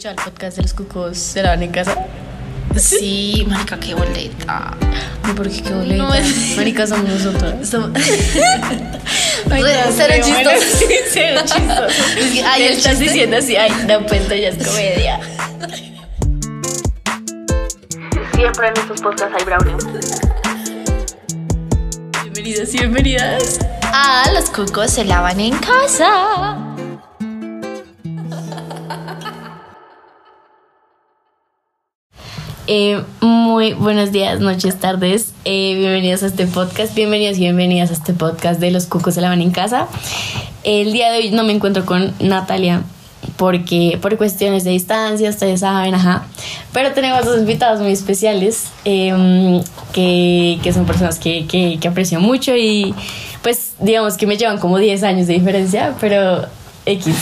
escuchado el podcast de los cucos se lavan en casa? Sí, marica, qué boleta. No, porque qué boleta. No, es- Marica, somos nosotros. Somos- Ay, no, cero chistoso. cero chistoso. Ay, estás chiste- diciendo así, ay, no, pues esto ya es comedia. Siempre en estos podcasts hay brownie. Bienvenidos y bienvenidas. Ah, los cucos se lavan en casa. Eh, muy buenos días, noches, tardes. Eh, bienvenidos a este podcast. Bienvenidos y bienvenidas a este podcast de Los Cucos se lavan en casa. El día de hoy no me encuentro con Natalia porque por cuestiones de distancia, ustedes saben, ajá. Pero tenemos dos invitados muy especiales eh, que, que son personas que, que, que aprecio mucho y pues digamos que me llevan como 10 años de diferencia, pero X.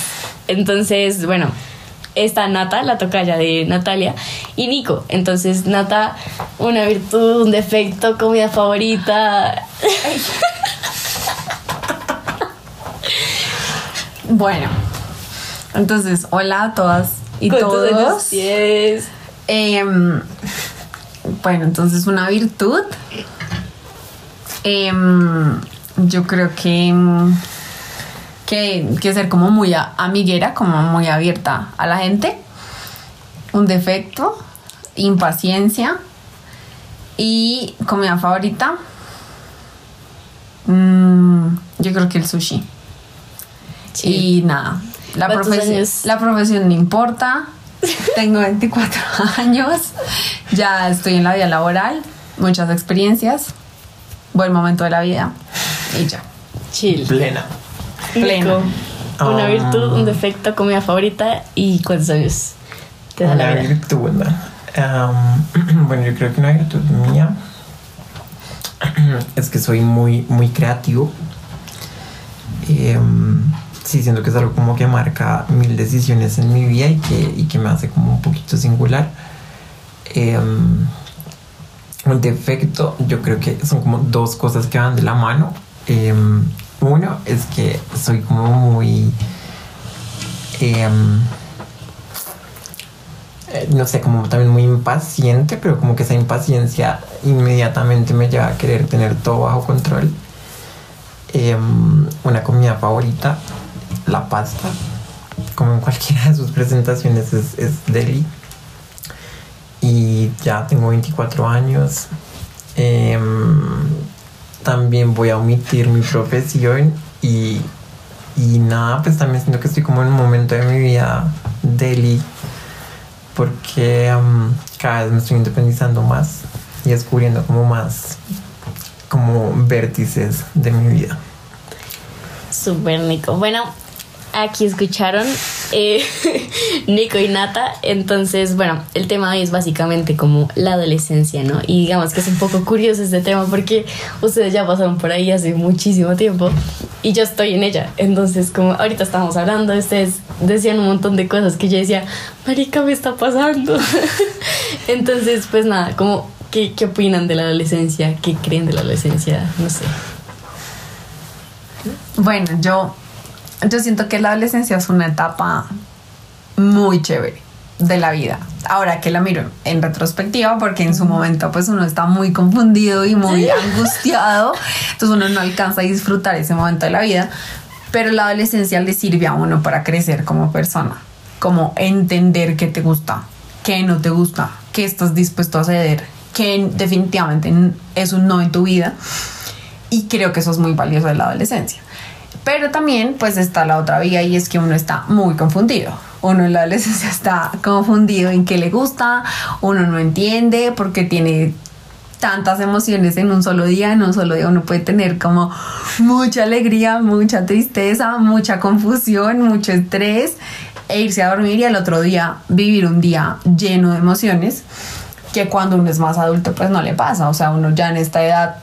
Entonces, bueno, está Nata, la tocaya de Natalia, y Nico. Entonces, Nata, una virtud, un defecto, comida favorita. Bueno, entonces, hola a todas y ¿Cuántos años todos. tienes? Em, bueno, entonces una virtud. Em, yo creo que, em, que, que ser como muy a- amiguera, como muy abierta a la gente. Un defecto, impaciencia y comida favorita. mm, yo creo que el sushi. Y nada, la ¿Cuántos profesión, años? la profesión no importa. Tengo 24 años, ya estoy en la vida laboral, muchas experiencias, buen momento de la vida y ya. Chill. Plena. Pleno. Nico, una Um, virtud, un defecto, comida favorita y cuántos años te da la Una vida. virtud, ¿verdad? Um, bueno, yo creo que una virtud mía es que soy muy, muy creativo. Em, sí, siento que es algo como que marca mil decisiones en mi vida y que, y que me hace como un poquito singular. Em, un defecto, yo creo que son como dos cosas que van de la mano. Uno es que soy como muy... em, eh, no sé, como también muy impaciente, pero como que esa impaciencia inmediatamente me lleva a querer tener todo bajo control. Em, una comida favorita, la pasta, como en cualquiera de sus presentaciones es, es deli. Y ya tengo 24 años. Em, también voy a omitir mi profesión y, y nada, pues también siento que estoy como en un momento de mi vida deli porque cada vez me estoy independizando más y descubriendo como más como vértices de mi vida. Súper Nico. Bueno, aquí escucharon eh, Nico y Nata. Entonces, bueno, el tema hoy es básicamente como la adolescencia, ¿no? Y digamos que es un poco curioso este tema porque ustedes ya pasaron por ahí hace muchísimo tiempo y yo estoy en ella. Entonces, como ahorita estamos hablando, ustedes decían un montón de cosas que yo decía, Marica, me está pasando. Entonces, pues nada, como. ¿Qué, ¿Qué opinan de la adolescencia? ¿Qué creen de la adolescencia? No sé. Bueno, yo, yo siento que la adolescencia es una etapa muy chévere de la vida. Ahora que la miro en retrospectiva, porque en su momento pues uno está muy confundido y muy angustiado, entonces uno no alcanza a disfrutar ese momento de la vida, pero la adolescencia le sirve a uno para crecer como persona, como entender qué te gusta, qué no te gusta, qué estás dispuesto a ceder, qué definitivamente es un no en tu vida. Y creo que eso es muy valioso de la adolescencia. Pero también pues está la otra vía y es que uno está muy confundido. Uno en la adolescencia está confundido en qué le gusta, uno no entiende porque tiene tantas emociones en un solo día, en un solo día uno puede tener como mucha alegría, mucha tristeza, mucha confusión, mucho estrés e irse a dormir y al otro día vivir un día lleno de emociones que cuando uno es más adulto pues no le pasa, o sea, uno ya en esta edad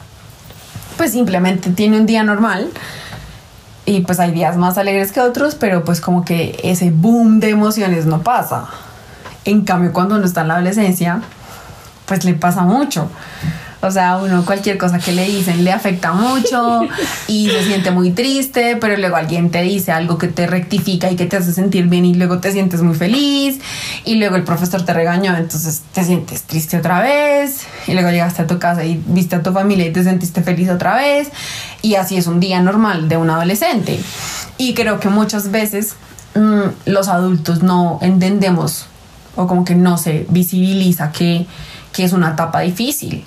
pues simplemente tiene un día normal y pues hay días más alegres que otros, pero pues como que ese boom de emociones no pasa. En cambio, cuando uno está en la adolescencia, pues le pasa mucho. O sea, uno cualquier cosa que le dicen le afecta mucho y se siente muy triste, pero luego alguien te dice algo que te rectifica y que te hace sentir bien y luego te sientes muy feliz y luego el profesor te regañó, entonces te sientes triste otra vez y luego llegaste a tu casa y viste a tu familia y te sentiste feliz otra vez y así es un día normal de un adolescente. Y creo que muchas veces mm, los adultos no entendemos o como que no se visibiliza que, que es una etapa difícil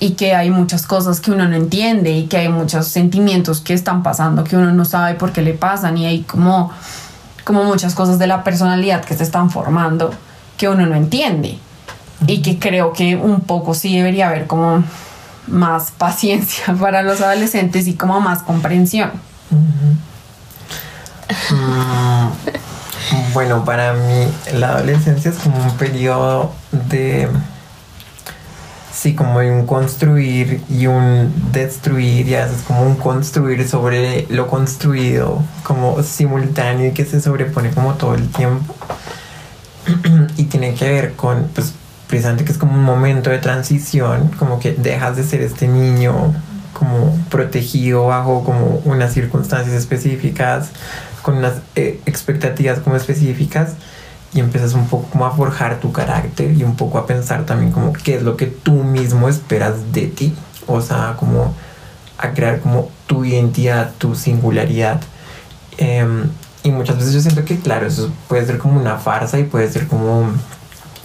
y que hay muchas cosas que uno no entiende y que hay muchos sentimientos que están pasando que uno no sabe por qué le pasan y hay como, como muchas cosas de la personalidad que se están formando que uno no entiende y que creo que un poco sí debería haber como más paciencia para los adolescentes y como más comprensión. Mm, bueno, para mí la adolescencia es como un periodo de... Sí, como de un construir y un destruir, y a veces como un construir sobre lo construido, como simultáneo y que se sobrepone como todo el tiempo. y tiene que ver con, pues, precisamente que es como un momento de transición, como que dejas de ser este niño como protegido bajo como unas circunstancias específicas con unas eh, expectativas como específicas y empiezas un poco como a forjar tu carácter y un poco a pensar también como qué es lo que tú mismo esperas de ti, o sea, como a crear como tu identidad, tu singularidad. Em, y muchas veces yo siento que, claro, eso puede ser como una farsa y puede ser como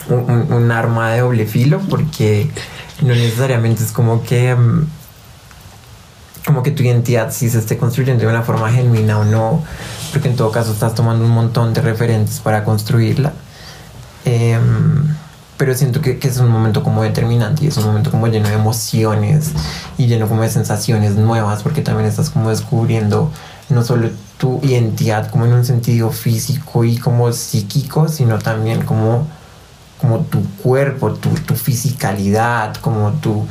un, arma de doble filo porque no necesariamente es como que... Em, como que tu identidad si se esté construyendo de una forma genuina o no, porque en todo caso estás tomando un montón de referentes para construirla. Em, pero siento que, que, es un momento como determinante y es un momento como lleno de emociones y lleno como de sensaciones nuevas porque también estás como descubriendo no solo tu identidad como en un sentido físico y como psíquico, sino también como, como tu cuerpo, tu, tu fisicalidad, como tu,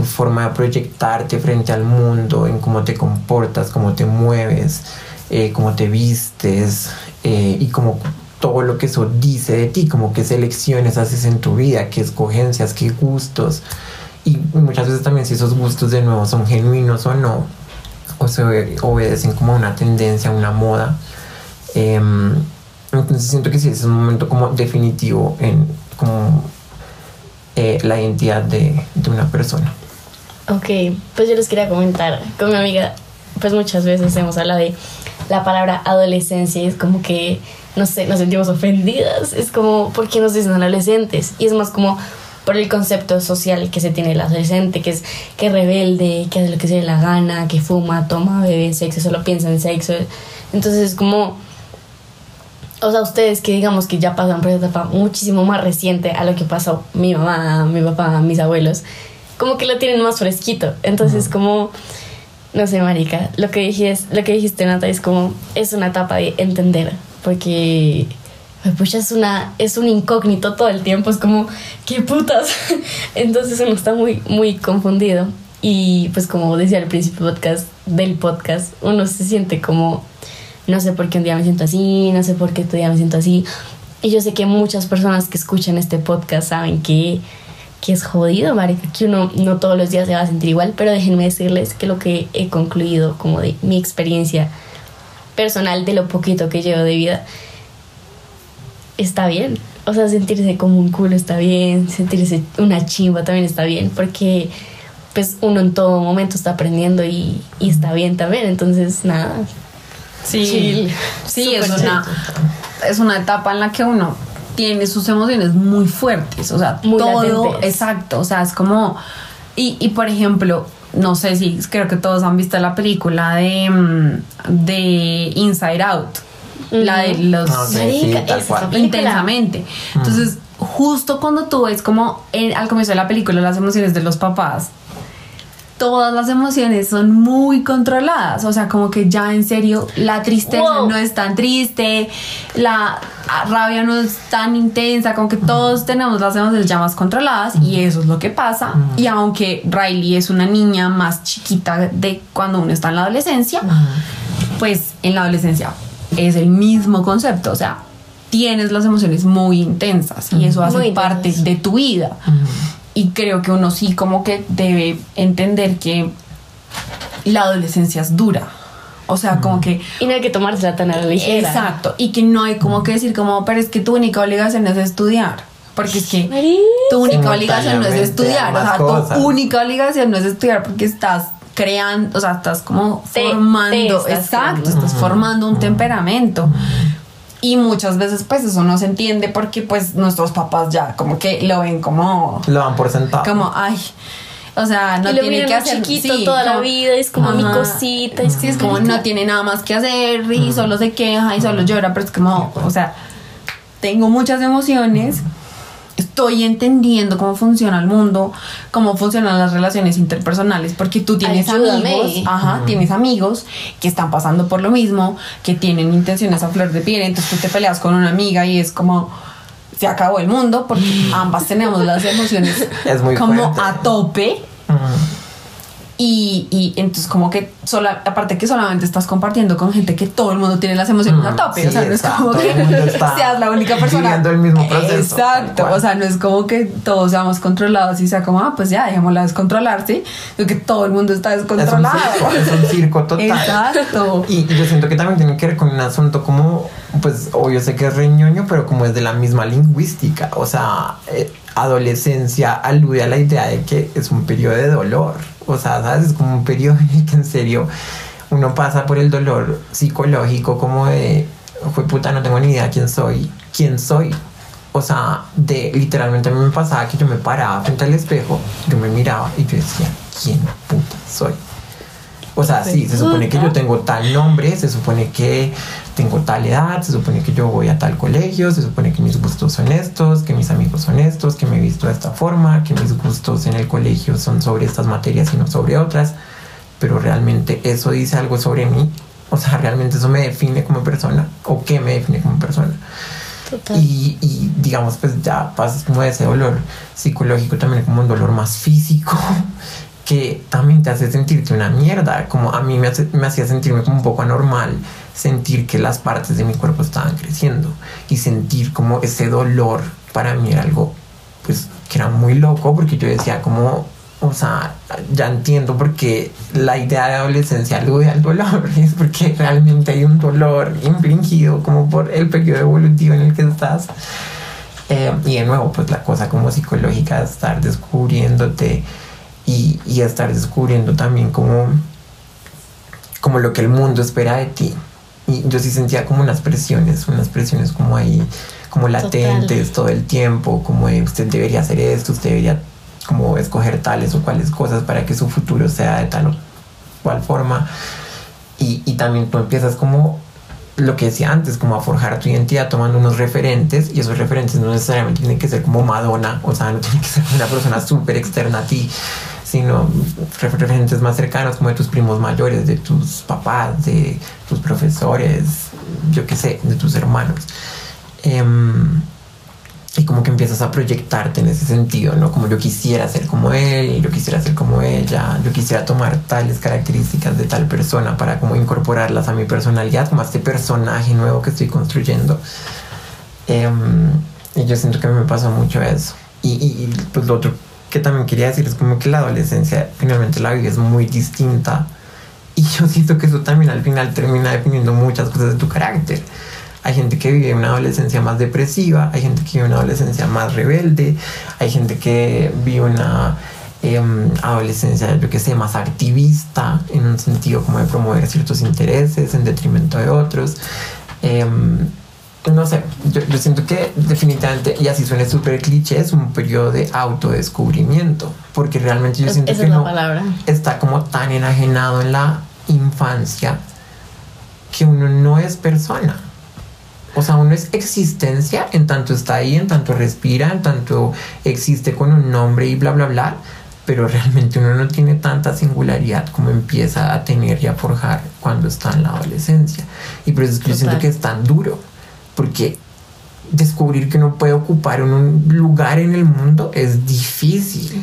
tu forma de proyectarte frente al mundo, en cómo te comportas, cómo te mueves, eh, cómo te vistes eh, y como todo lo que eso dice de ti, como qué selecciones haces en tu vida, qué escogencias, qué gustos. Y muchas veces también si esos gustos de nuevo son genuinos o no, o se obedecen como a una tendencia, una moda. Em, entonces siento que sí, es un momento como definitivo en como eh, la identidad de, de una persona. Ok, pues yo les quería comentar con mi amiga, pues muchas veces hemos hablado de la palabra adolescencia y es como que, no sé, nos sentimos ofendidas, es como, ¿por qué nos dicen adolescentes? Y es más como por el concepto social que se tiene el adolescente, que es que rebelde, que hace lo que se le la gana, que fuma, toma, bebe, sexo, solo piensa en sexo. Entonces es como, o sea, ustedes que digamos que ya pasan por esa etapa muchísimo más reciente a lo que pasó mi mamá, mi papá, mis abuelos, como que lo tienen más fresquito. Entonces, como, no sé, marica, lo que dijiste, lo que dijiste, Nata, es como, es una etapa de entender, porque pues es una es un incógnito todo el tiempo es como qué putas entonces uno está muy muy confundido. Y pues como decía al principio podcast del podcast uno se siente como no sé por qué un día me siento así no sé por qué otro día me siento así. Y yo sé que muchas personas que escuchan este podcast saben que que es jodido, marica, que uno no todos los días se va a sentir igual, pero déjenme decirles que lo que he concluido como de mi experiencia personal de lo poquito que llevo de vida está bien. O sea, sentirse como un culo está bien, sentirse una chimba también está bien, porque pues uno en todo momento está aprendiendo y, y está bien también, entonces nada. Sí, sí, es una, es una etapa en la que uno tiene sus emociones muy fuertes, o sea, Muy todo, latentes. exacto, o sea, es como, y, y por ejemplo, no sé si, creo que todos han visto la película de, mm, de Inside Out, la de los... Ah, sí, tal cual. intensamente. Entonces, justo cuando tú ves como en- al comienzo de la película las emociones de los papás, todas las emociones son muy controladas. O sea, como que ya en serio la tristeza Wow. no es tan triste, la rabia no es tan intensa, como que todos tenemos las emociones ya más controladas y eso es lo que pasa. Y aunque Riley es una niña más chiquita de cuando uno está en la adolescencia, pues en la adolescencia es el mismo concepto. O sea, tienes las emociones muy intensas y eso hace Muy parte de tu vida. Y creo que uno sí como que debe entender que la adolescencia es dura. O sea, como que Y no hay que tomársela tan a la ligera. Exacto, y que no hay como que decir como, pero es que tu única obligación es estudiar, porque es que tu única obligación no es estudiar, o sea, tu cosas. única obligación no es estudiar porque estás creando, o sea, estás como Te- formando, te estás exacto, creando. estás formando un temperamento. Y muchas veces pues eso no se entiende porque pues nuestros papás ya como que lo ven como Lo dan por sentado. como ay, o sea, no y lo tiene que hacer chiquito sí, toda la vida, es como mi cosita. Es Sí, es como no tiene nada más que hacer y solo se queja y solo llora, pero es como, o sea, tengo muchas emociones, estoy entendiendo cómo funciona el mundo, cómo funcionan las relaciones interpersonales, porque tú tienes Ayúdame. amigos, ajá, tienes amigos que están pasando por lo mismo, que tienen intenciones a flor de piel, entonces tú te peleas con una amiga y es como se acabó el mundo porque ambas tenemos las emociones Es muy como fuerte. a tope. Y, y entonces como que sola, aparte que solamente estás compartiendo con gente que todo el mundo tiene las emociones a Mm, tope, sí, o sea, no es como que seas la única persona viviendo el mismo proceso, Exacto, o sea, no es como que todos seamos controlados y sea como, ah, pues ya, dejémosla descontrolarse, sino que todo el mundo está Es un descontrolado. circo, es un circo total. Exacto. Y, y yo siento que también tiene que ver con un asunto como, pues obvio sé que es reñoño, pero como es de la misma lingüística. O sea, eh, adolescencia alude a la idea de que es un periodo de dolor. O sea, ¿sabes? Es como un periodo en el que en serio uno pasa por el dolor psicológico como de, fue puta, no tengo ni idea quién soy, quién soy. O sea, de literalmente a mí me pasaba que yo me paraba frente al espejo, yo me miraba y yo decía, ¿quién puta soy? O sea, sí, se supone que yo tengo tal nombre, se supone que tengo tal edad, se supone que yo voy a tal colegio, se supone que mis gustos son estos, que mis amigos son estos, que me he visto de esta forma, que mis gustos en el colegio son sobre estas materias y no sobre otras. Pero realmente eso dice algo sobre mí. O sea, realmente eso me define como persona. ¿O qué me define como persona? Y, y, digamos, pues ya pasas como ese dolor psicológico también como un dolor más físico que también te hace sentirte una mierda. Como a mí me, hace- me hacía sentirme como un poco anormal sentir que las partes de mi cuerpo estaban creciendo y sentir como ese dolor para mí era algo pues que era muy loco porque yo decía como o sea, ya entiendo por qué la idea de adolescencia alude al dolor, es porque realmente hay un dolor infligido como por el periodo evolutivo en el que estás. Eh, y de nuevo, pues la cosa como psicológica de estar descubriéndote y, y estar descubriendo también como, como lo que el mundo espera de ti. Y yo sí sentía como unas presiones, unas presiones como ahí, como latentes todo el tiempo, como de usted debería hacer esto, usted debería como escoger tales o cuales cosas para que su futuro sea de tal o cual forma. Y, y también tú empiezas como lo que decía antes, como a forjar tu identidad tomando unos referentes y esos referentes no necesariamente tienen que ser como Madonna, o sea, no tiene que ser una persona súper externa a ti, sino refer- referentes más cercanos como de tus primos mayores, de tus papás, de tus profesores, yo qué sé, de tus hermanos. Em, y como que empiezas a proyectarte en ese sentido, ¿no? Como yo quisiera ser como él, yo quisiera ser como ella, yo quisiera tomar tales características de tal persona para como incorporarlas a mi personalidad, como a este personaje nuevo que estoy construyendo. Em, y yo siento que me pasa mucho eso. Y, y, y, pues lo otro que también quería decir es como que la adolescencia finalmente la vida es muy distinta. Y yo siento que eso también al final termina definiendo muchas cosas de tu carácter. Hay gente que vive una adolescencia más depresiva, hay gente que vive una adolescencia más rebelde, hay gente que vive una em, adolescencia, yo que sé, más activista, en un sentido como de promover ciertos intereses en detrimento de otros. Em, no sé, yo, yo siento que definitivamente, y así suena súper cliché, es un periodo de autodescubrimiento, porque realmente yo Es- siento que no palabra. está como tan enajenado en la infancia que uno no es persona. O sea, uno es existencia en tanto está ahí, en tanto respira, en tanto existe con un nombre y bla, bla, bla. Pero realmente uno no tiene tanta singularidad como empieza a tener y a forjar cuando está en la adolescencia. Y por eso es que yo siento que es tan duro. Porque descubrir que uno puede ocupar un lugar en el mundo es difícil.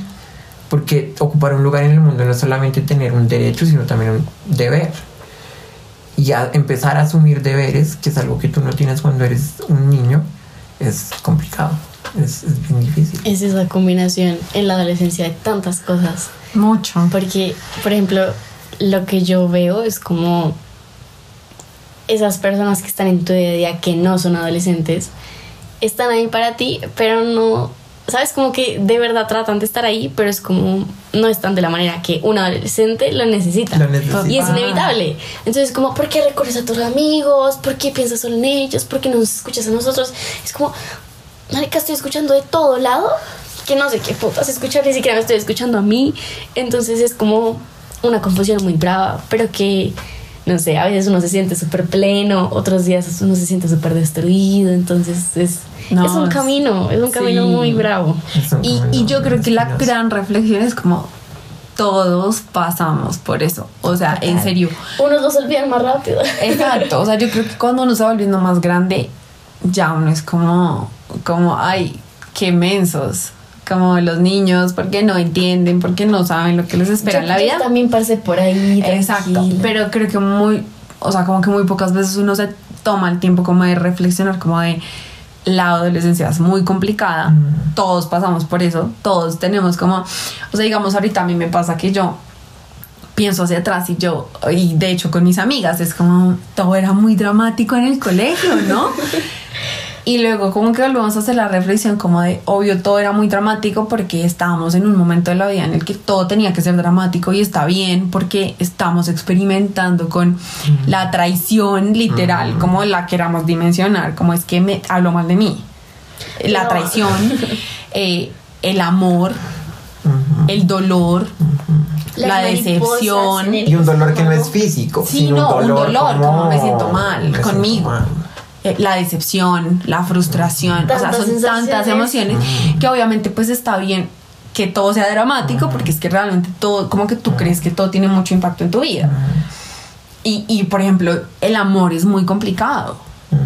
Porque ocupar un lugar en el mundo no es solamente tener un derecho, sino también un deber. Y a empezar a asumir deberes, que es algo que tú no tienes cuando eres un niño, es complicado. Es, es bien difícil. Es esa combinación en la adolescencia de tantas cosas. Mucho. Porque, por ejemplo, lo que yo veo es como esas personas que están en tu día a día que no son adolescentes están ahí para ti, pero no, sabes, como que de verdad tratan de estar ahí, pero es como no están de la manera que un adolescente lo necesita. Lo necesita. Y es inevitable. Entonces, como, ¿por qué recurres a tus amigos? ¿Por qué piensas solo en ellos? ¿Por qué no nos escuchas a nosotros? Es como, marica, estoy escuchando de todo lado, que no sé qué putas escuchar, ni siquiera me estoy escuchando a mí. Entonces es como una confusión muy brava, pero que, no sé, a veces uno se siente súper pleno, otros días uno se siente súper destruido, entonces es, No, es un es- camino, es un camino sí. muy bravo. Y, camino y yo creo que la gran reflexión es como todos pasamos por eso. O sea, en serio. Unos los olvidan más rápido. Exacto. O sea, yo creo que cuando uno se va volviendo más grande, ya uno es como, como, ay, qué mensos. Como los niños, porque no entienden, porque no saben lo que les espera en la Yo vida. también pasé por ahí. Exacto, pero creo que muy, o sea, como que muy pocas veces uno se toma el tiempo como de reflexionar, como de la adolescencia es muy complicada, Mm. todos pasamos por eso, todos tenemos como, o sea, digamos, ahorita a mí me pasa que yo pienso hacia atrás y yo, y de hecho con mis amigas, es como, todo era muy dramático en el colegio, ¿no? Y luego como que volvemos a hacer la reflexión como de, obvio, todo era muy dramático porque estábamos en un momento de la vida en el que todo tenía que ser dramático y está bien porque estamos experimentando con la traición literal, Mm. como la queramos dimensionar, como es que me hablo mal de mí. La No. traición, eh, el amor, el dolor, la decepción. Y un dolor que no es físico. Sí, sino no, un dolor, como me siento mal me siento conmigo. mal. Eh, la decepción, la frustración, o sea, son tantas emociones que obviamente pues está bien que todo sea dramático porque es que realmente todo, como que tú crees que todo tiene mucho impacto en tu vida. Y, y por ejemplo, el amor es muy complicado.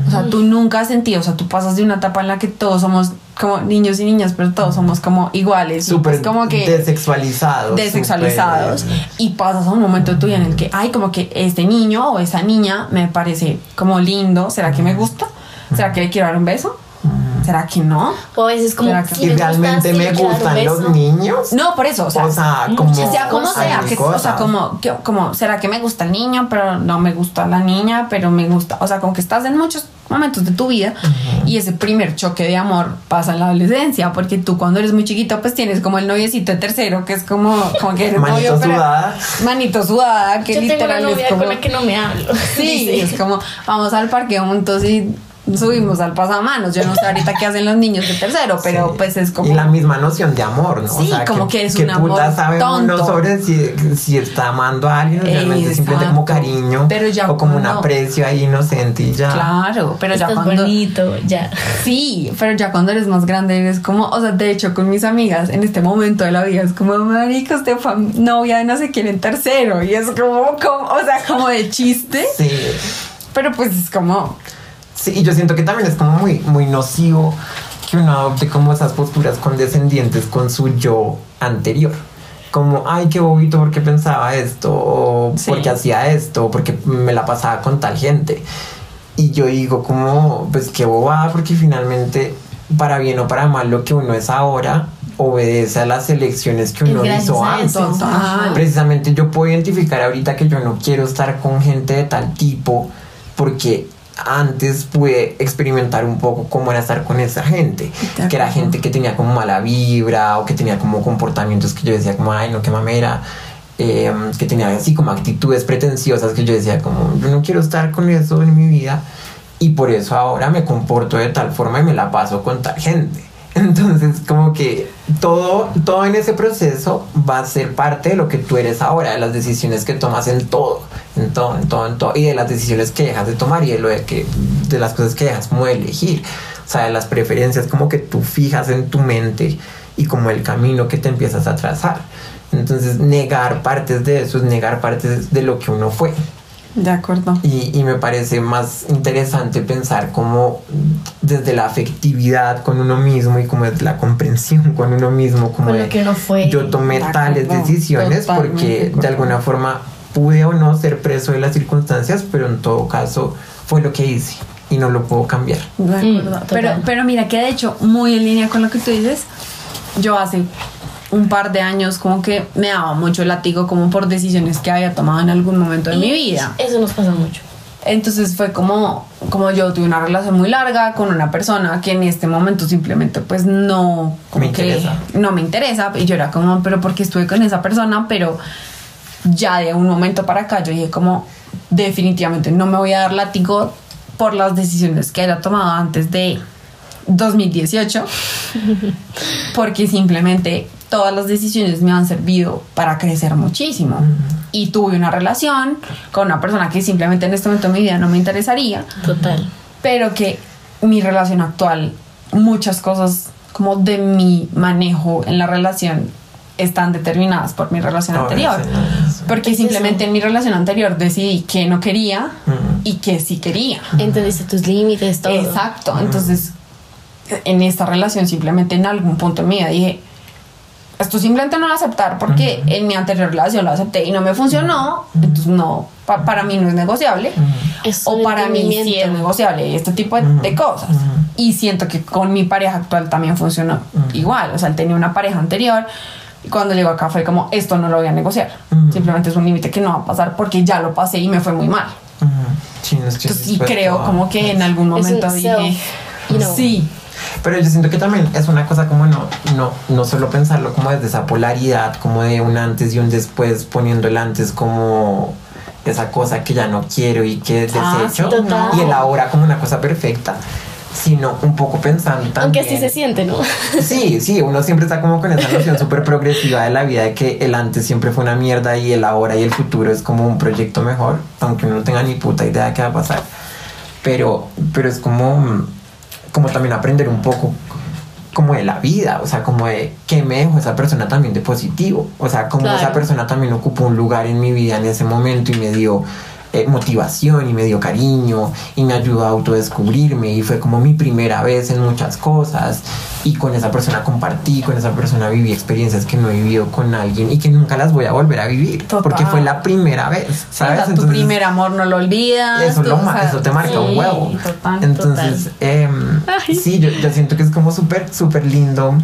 O sea, tú nunca has sentido, o sea, tú pasas de una etapa en la que todos somos como niños y niñas, pero todos somos como iguales. Súper como que desexualizados. desexualizados y pasas a un momento de tu vida en el que, ay, como que este niño o esa niña me parece como lindo, ¿será que me gusta? ¿Será que le quiero dar un beso? ¿Será que no? O a veces como ¿Será que- si Y me realmente me gustan los niños. No, por eso, o sea, O sea, como- sea como sea, que- o sea, como, que- como, ¿será que me gusta el niño, pero no me gusta la niña, pero me gusta? O sea, como que estás en muchos momentos de tu vida y ese primer choque de amor pasa en la adolescencia, porque tú cuando eres muy chiquito, pues tienes como el noviecito tercero, que es como, como que eres Manito novio, pero- sudada. Manito sudada, que Yo tengo una literal novia es como... con la que no me hablo. Sí, dice. es como vamos al parque juntos y subimos al pasamanos. Yo no sé ahorita qué hacen los niños de tercero, pero Sí. pues es como. Y la misma noción de amor, ¿no? Sí, como que es ¿qué un amor puta sabe uno tonto. sobre si, si está amando a alguien realmente simplemente como cariño Pero ya o como un cuando- aprecio ahí inocente y ya. Claro, pero ya Estás cuando. bonito, ya. Sí, pero ya cuando eres más grande eres como, o sea, de hecho con mis amigas en este momento de la vida es como, marica, usted fue novia de no sé quién en tercero y es como, como o sea, como de chiste, Sí. pero pues es como, Sí, y yo siento que también es como muy, muy nocivo que uno adopte como esas posturas condescendientes con su yo anterior. Como, ay, qué bobito porque pensaba esto, o Sí. porque hacía esto, o porque me la pasaba con tal gente. Y yo digo como, pues qué bobada, porque finalmente, para bien o para mal, lo que uno es ahora obedece a las elecciones que uno hizo antes. Total. Precisamente yo puedo identificar ahorita que yo no quiero estar con gente de tal tipo porque antes pude experimentar un poco cómo era estar con esa gente, que era gente que tenía como mala vibra o que tenía como comportamientos que yo decía como, ay, no, qué mamera, eh, que tenía así como actitudes pretenciosas que yo decía como, yo no quiero estar con eso en mi vida y por eso ahora me comporto de tal forma y me la paso con tal gente. Entonces, como que todo, todo en ese proceso va a ser parte de lo que tú eres ahora, de las decisiones que tomas en todo, en todo, en todo, en todo, y de las decisiones que dejas de tomar y de lo de que, de las cosas que dejas como de elegir, o sea, de las preferencias como que tú fijas en tu mente y como el camino que te empiezas a trazar. Entonces, negar partes de eso es negar partes de lo que uno fue. de acuerdo. Y, y me parece más interesante pensar cómo desde la afectividad con uno mismo y como desde la comprensión con uno mismo, como Con lo de, que uno fue. yo tomé De tales acuerdo, decisiones totalmente porque de alguna forma pude o no ser preso de las circunstancias, pero en todo caso fue lo que hice. y no lo puedo cambiar. De acuerdo. Mm, pero, mira que de hecho, muy en línea con lo que tú dices, yo hace un par de años como que me daba mucho látigo como por decisiones que había tomado en algún momento de mi vida. Eso nos pasa mucho. Entonces fue como, como yo tuve una relación muy larga con una persona que en este momento simplemente pues no, como Me que interesa. no me interesa. Y yo era como, pero porque estuve con esa persona, pero ya de un momento para acá yo dije como, definitivamente no me voy a dar látigo por las decisiones que haya tomado antes de 2018, porque simplemente todas las decisiones me han servido para crecer muchísimo. Y tuve una relación con una persona que simplemente en este momento de mi vida no me interesaría, Total. pero que mi relación actual, muchas cosas como de mi manejo en la relación están determinadas por mi relación anterior. sí, no, sí. Porque Es simplemente eso. en mi relación anterior decidí que no quería y que sí quería. Entendiste tus límites, todo. Exacto. Entonces, en esta relación simplemente en algún punto de mi vida dije, esto simplemente no lo aceptar porque en mi anterior relación lo acepté y no me funcionó. Entonces, no, pa- para mí no es negociable. Es O para mí sí es negociable este tipo de, de cosas. Y siento que con mi pareja actual también funcionó igual. O sea, él tenía una pareja anterior y cuando llegó acá fue como, esto no lo voy a negociar. Simplemente es un límite que no va a pasar porque ya lo pasé y me fue muy mal. Sí, no Entonces, dispuesto creo a- como que en algún Es momento dije, self, you know. sí, Pero yo siento que también es una cosa como no, no, no solo pensarlo como desde esa polaridad, como de un antes y un después, poniendo el antes como esa cosa que ya no quiero y que Ah, desecho, sí, y el ahora como una cosa perfecta, sino un poco pensando también. Aunque así se siente, ¿no? Sí, sí, uno siempre está como con esa noción súper progresiva de la vida de que el antes siempre fue una mierda y el ahora y el futuro es como un proyecto mejor, aunque uno no tenga ni puta idea de qué va a pasar. Pero, pero es como, como también aprender un poco como de la vida, o sea, como de qué me dejó esa persona también de positivo, o sea, como Claro. esa persona también ocupó un lugar en mi vida en ese momento y me dio eh, motivación y me dio cariño y me ayudó a autodescubrirme y fue como mi primera vez en muchas cosas y con esa persona compartí, con esa persona viví experiencias que no he vivido con alguien y que nunca las voy a volver a vivir Total. porque fue la primera vez, o ¿sabes? sea, tu Entonces, primer amor no lo olvidas. eso, tú, lo o sea, eso te marca un sí, huevo. total, Entonces, em, sí, yo, yo siento que es como súper, súper lindo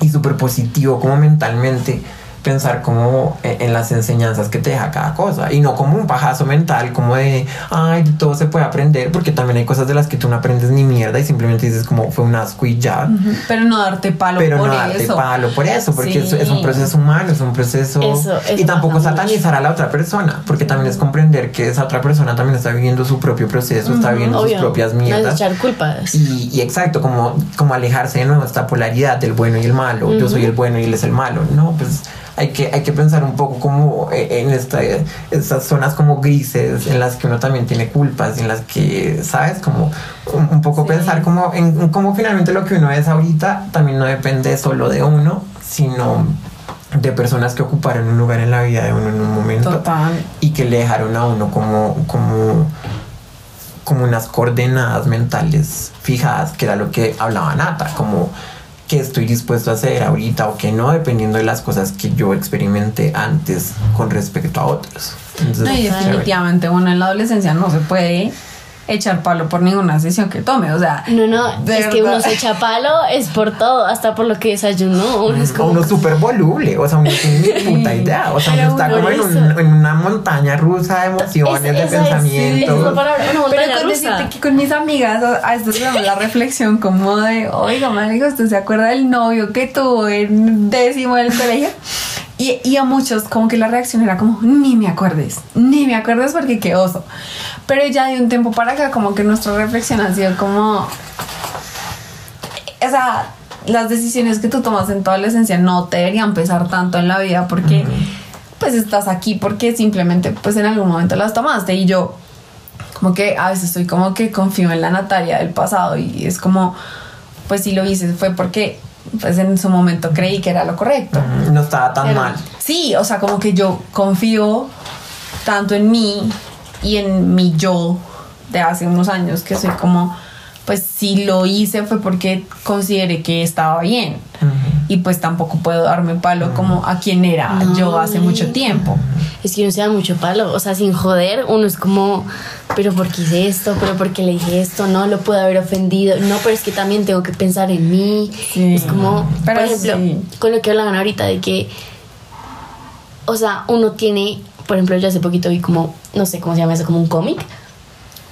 y súper positivo como mentalmente pensar como e- en las enseñanzas que te deja cada cosa y no como un pajazo mental como de ay de todo se puede aprender porque también hay cosas de las que tú no aprendes ni mierda y simplemente dices como fue un asco y ya Pero no darte palo pero por no darte eso. palo por eso, porque es, Sí. es un proceso humano, es un proceso... Eso- eso y tampoco satanizar a la otra persona, porque también es comprender que esa otra persona también está viviendo su propio proceso, está viviendo sus propias No mierdas. echar culpas. Y, y exacto, como, como alejarse de nuevo esta polaridad del bueno y el malo, yo soy el bueno y él es el malo, no, pues hay que, hay que pensar un poco como eh, en esta, estas zonas como grises en las que uno también tiene culpas, en las que, ¿sabes? Como un, un poco pensar como en, en cómo finalmente lo que uno es ahorita también no depende solo de uno, sino de personas que ocuparon un lugar en la vida de uno en un momento Total. y que le dejaron a uno como, como, como unas coordenadas mentales fijadas, que era lo que hablaba Nata, como que estoy dispuesto a hacer ahorita o que no, dependiendo de las cosas que yo experimenté antes con respecto a otros. Entonces, No, y definitivamente uno en la adolescencia no se puede echar palo por ninguna decisión que tome. O sea, No, no, es que uno se echa palo, es por todo, hasta por lo que desayunó. Uno es como. uno súper voluble, o sea, uno tiene ni puta idea, o sea, uno está uno como en, un- en una montaña rusa de emociones, Es- de esa es- es la pensamientos. palabra, una Pero con rusa. decirte que con mis amigas a, esto se llama la reflexión como de, oiga, marico, ¿usted se acuerda del novio que tuvo en décimo del colegio? Y, y a muchos como que la reacción era como, ni me acuerdes, ni me acuerdes porque qué oso. Pero ya de un tiempo para acá como que nuestra reflexión ha sido como, o sea, las decisiones que tú tomas en tu adolescencia no te deberían pesar tanto en la vida porque pues estás aquí porque simplemente pues en algún momento las tomaste y yo como que a veces estoy como que confío en la Natalia del pasado y es como pues si lo hice fue porque pues en su momento creí que era lo correcto. No estaba tan Pero- mal. Sí, o sea, como que yo confío tanto en mí y en mi yo de hace unos años que soy como, pues si lo hice fue porque consideré que estaba bien. Y pues tampoco puedo darme palo como a quien era No, yo hace mucho tiempo. Es que uno se da mucho palo, o sea, sin joder, uno es como, pero ¿por qué hice esto? ¿Pero por qué le dije esto? No, lo puedo haber ofendido. No, pero es que también tengo que pensar en mí. Sí. Es como, Pero por ejemplo, sí. con lo que hablaban ahorita de que, o sea, uno tiene, por ejemplo, yo hace poquito vi como, no sé cómo se llama eso, como un cómic.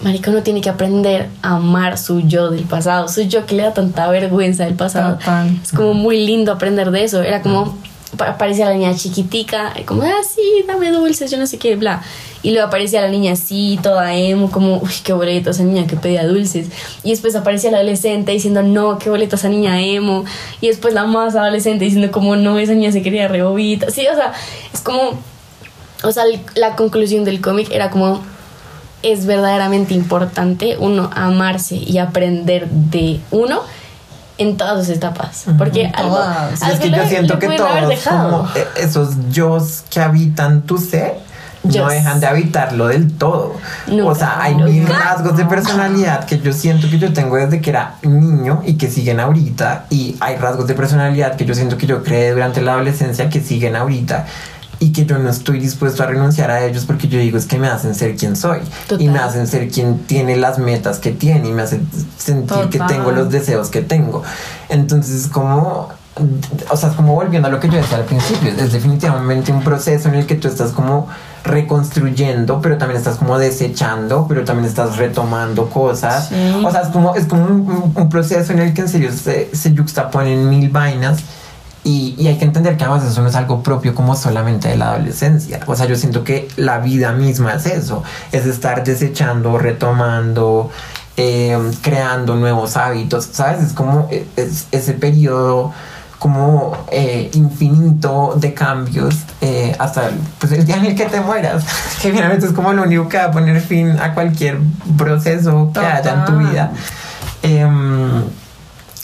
Marica, uno tiene que aprender a amar su yo del pasado, su yo que le da tanta vergüenza del pasado. Total. Es como muy lindo aprender de eso. Era como, pa- aparecía la niña chiquitica, como, ah, sí, dame dulces, yo no sé qué, bla. Y luego aparecía la niña así, toda emo, como, uy, qué boleto esa niña que pedía dulces. Y después aparecía la adolescente diciendo, no, qué boleto esa niña emo. Y después la más adolescente diciendo, como, no, esa niña se quería rebobita. Sí, o sea, es como, o sea, la conclusión del cómic era como, es verdaderamente importante uno amarse y aprender de uno en todas sus etapas. Porque algo, todas. Sí, algo es que yo siento que todos como eh, esos yos que habitan tu ser no Yos. dejan de habitarlo del todo. Nunca, o sea, hay nunca. mil rasgos de personalidad que yo siento que yo tengo desde que era niño y que siguen ahorita. Y hay rasgos de personalidad que yo siento que yo creé durante la adolescencia que siguen ahorita. Y que yo no estoy dispuesto a renunciar a ellos porque yo digo es que me hacen ser quien soy. Total. Y me hacen ser quien tiene las metas que tiene y me hacen sentir que Total. tengo los deseos que tengo. Entonces, como, o sea, como volviendo a lo que yo decía al principio, es definitivamente un proceso en el que tú estás como reconstruyendo, pero también estás como desechando, pero también estás retomando cosas. Sí. O sea, es como, es como un, un proceso en el que en serio se, se yuxtaponen mil vainas. Y, y hay que entender que además eso no es algo propio como solamente de la adolescencia. O sea, yo siento que la vida misma es eso. Es estar desechando, retomando, eh, creando nuevos hábitos. ¿Sabes? Es como eh, es- ese periodo como eh, infinito de cambios eh, hasta el, pues el día en el que te mueras. que finalmente es como lo único que va a poner fin a cualquier proceso que haya en tu vida. Em,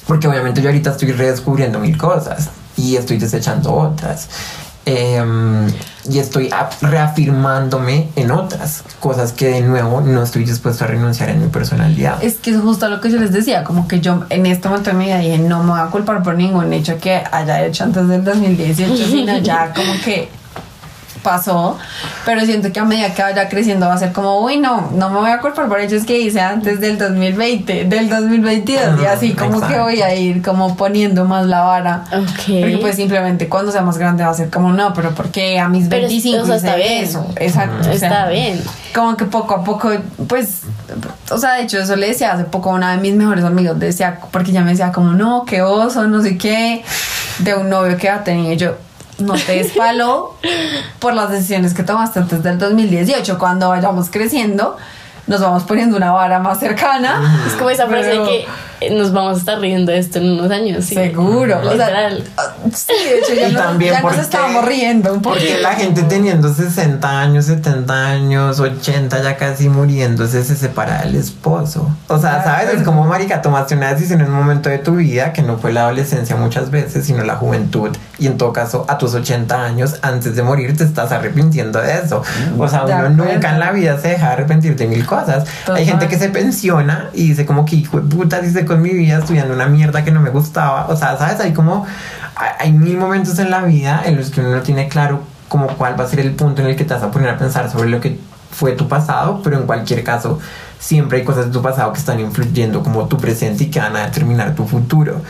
porque obviamente yo ahorita estoy redescubriendo mil cosas y estoy desechando otras. Em, y estoy reafirmándome en otras cosas que de nuevo no estoy dispuesto a renunciar en mi personalidad. Es que es justo lo que yo les decía, como que yo en este momento de mi vida dije, no me voy a culpar por ningún hecho que haya hecho antes del 2018, sino ya como que pasó, pero siento que a medida que vaya creciendo va a ser como, uy, no, no me voy a culpar por hechos que hice antes del 2020, del 2022, y así como que voy a ir como poniendo más la vara. Ok. Porque pues simplemente cuando sea más grande va a ser como, no, pero porque a mis Pero es- 25 o sea, hice está bien. eso? Exacto. o sea, Está bien. como que poco a poco, pues, o sea, de hecho, eso le decía hace poco a una de mis mejores amigos, decía, porque ella me decía como, no, qué oso, no sé qué, de un novio que ha tenido y yo. No te despalo por las decisiones que tomaste antes del 2018. Cuando vayamos creciendo, nos vamos poniendo una vara más cercana. Es como esa frase Pero- de que eh, nos vamos a estar riendo de esto en unos años. sí. Seguro. O sea, Literal. ah, sí, de hecho, ya, Y no- también ya nos porque- estábamos riendo un poquito. Porque la gente teniendo 60 años, 70 años, 80 ya casi muriéndose se separa del esposo. O sea, ¿sabes? Es como, marica, tomaste una decisión en un momento de tu vida que no fue la adolescencia muchas veces, sino la juventud. Y en todo caso, a tus 80 años, antes de morir, te estás arrepintiendo de eso. O sea, De uno nunca en la vida se deja de arrepentir de mil cosas. Total. Hay gente que se pensiona y dice como que, hijo de puta, hice con mi vida estudiando una mierda que no me gustaba. O sea, ¿sabes? Hay como, hay, mil momentos en la vida en los que uno no tiene claro como cuál va a ser el punto en el que te vas a poner a pensar sobre lo que fue tu pasado, pero en cualquier caso siempre hay cosas de tu pasado que están influyendo como tu presente y que van a determinar tu futuro.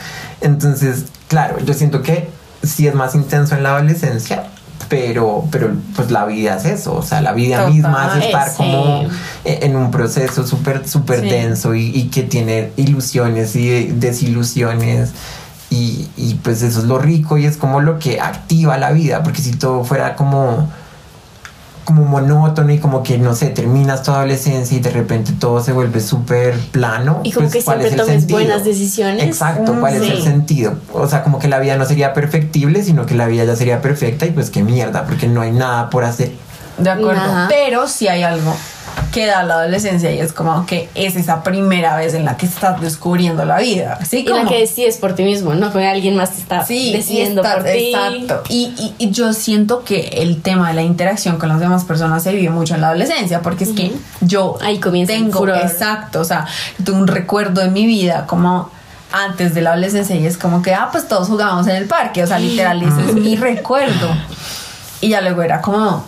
Entonces, claro, yo siento que sí es más intenso en la adolescencia, pero, pero pues la vida es eso, o sea, la vida Total, misma es estar sí. como e- en un proceso súper, súper Sí. denso y, y que tiene ilusiones y desilusiones. Y, y pues eso es lo rico y es como lo que activa la vida, porque si todo fuera como como monótono y como que no sé, terminas tu adolescencia y de repente todo se vuelve súper plano. Y como pues, que ¿cuál siempre es el tomes sentido? buenas decisiones. Exacto, ¿cuál es el sentido? O sea, como que la vida no sería perfectible, sino que la vida ya sería perfecta y pues qué mierda, porque no hay nada por hacer. De acuerdo. Ajá. Pero si hay algo que da la adolescencia y es como que es esa primera vez en la que estás descubriendo la vida. Así Y como. la que decides por ti mismo, no con alguien más que está Sí, decidiendo y está- por ti. Exacto. Y, y- y yo siento que el tema de la interacción con las demás personas se vive mucho en la adolescencia, porque es que yo Ahí comienza tengo, exacto, o sea, tengo un recuerdo de mi vida como antes de la adolescencia y es como que, ah, pues todos jugábamos en el parque, o sea, literal, ese es mi recuerdo. Y ya luego era como,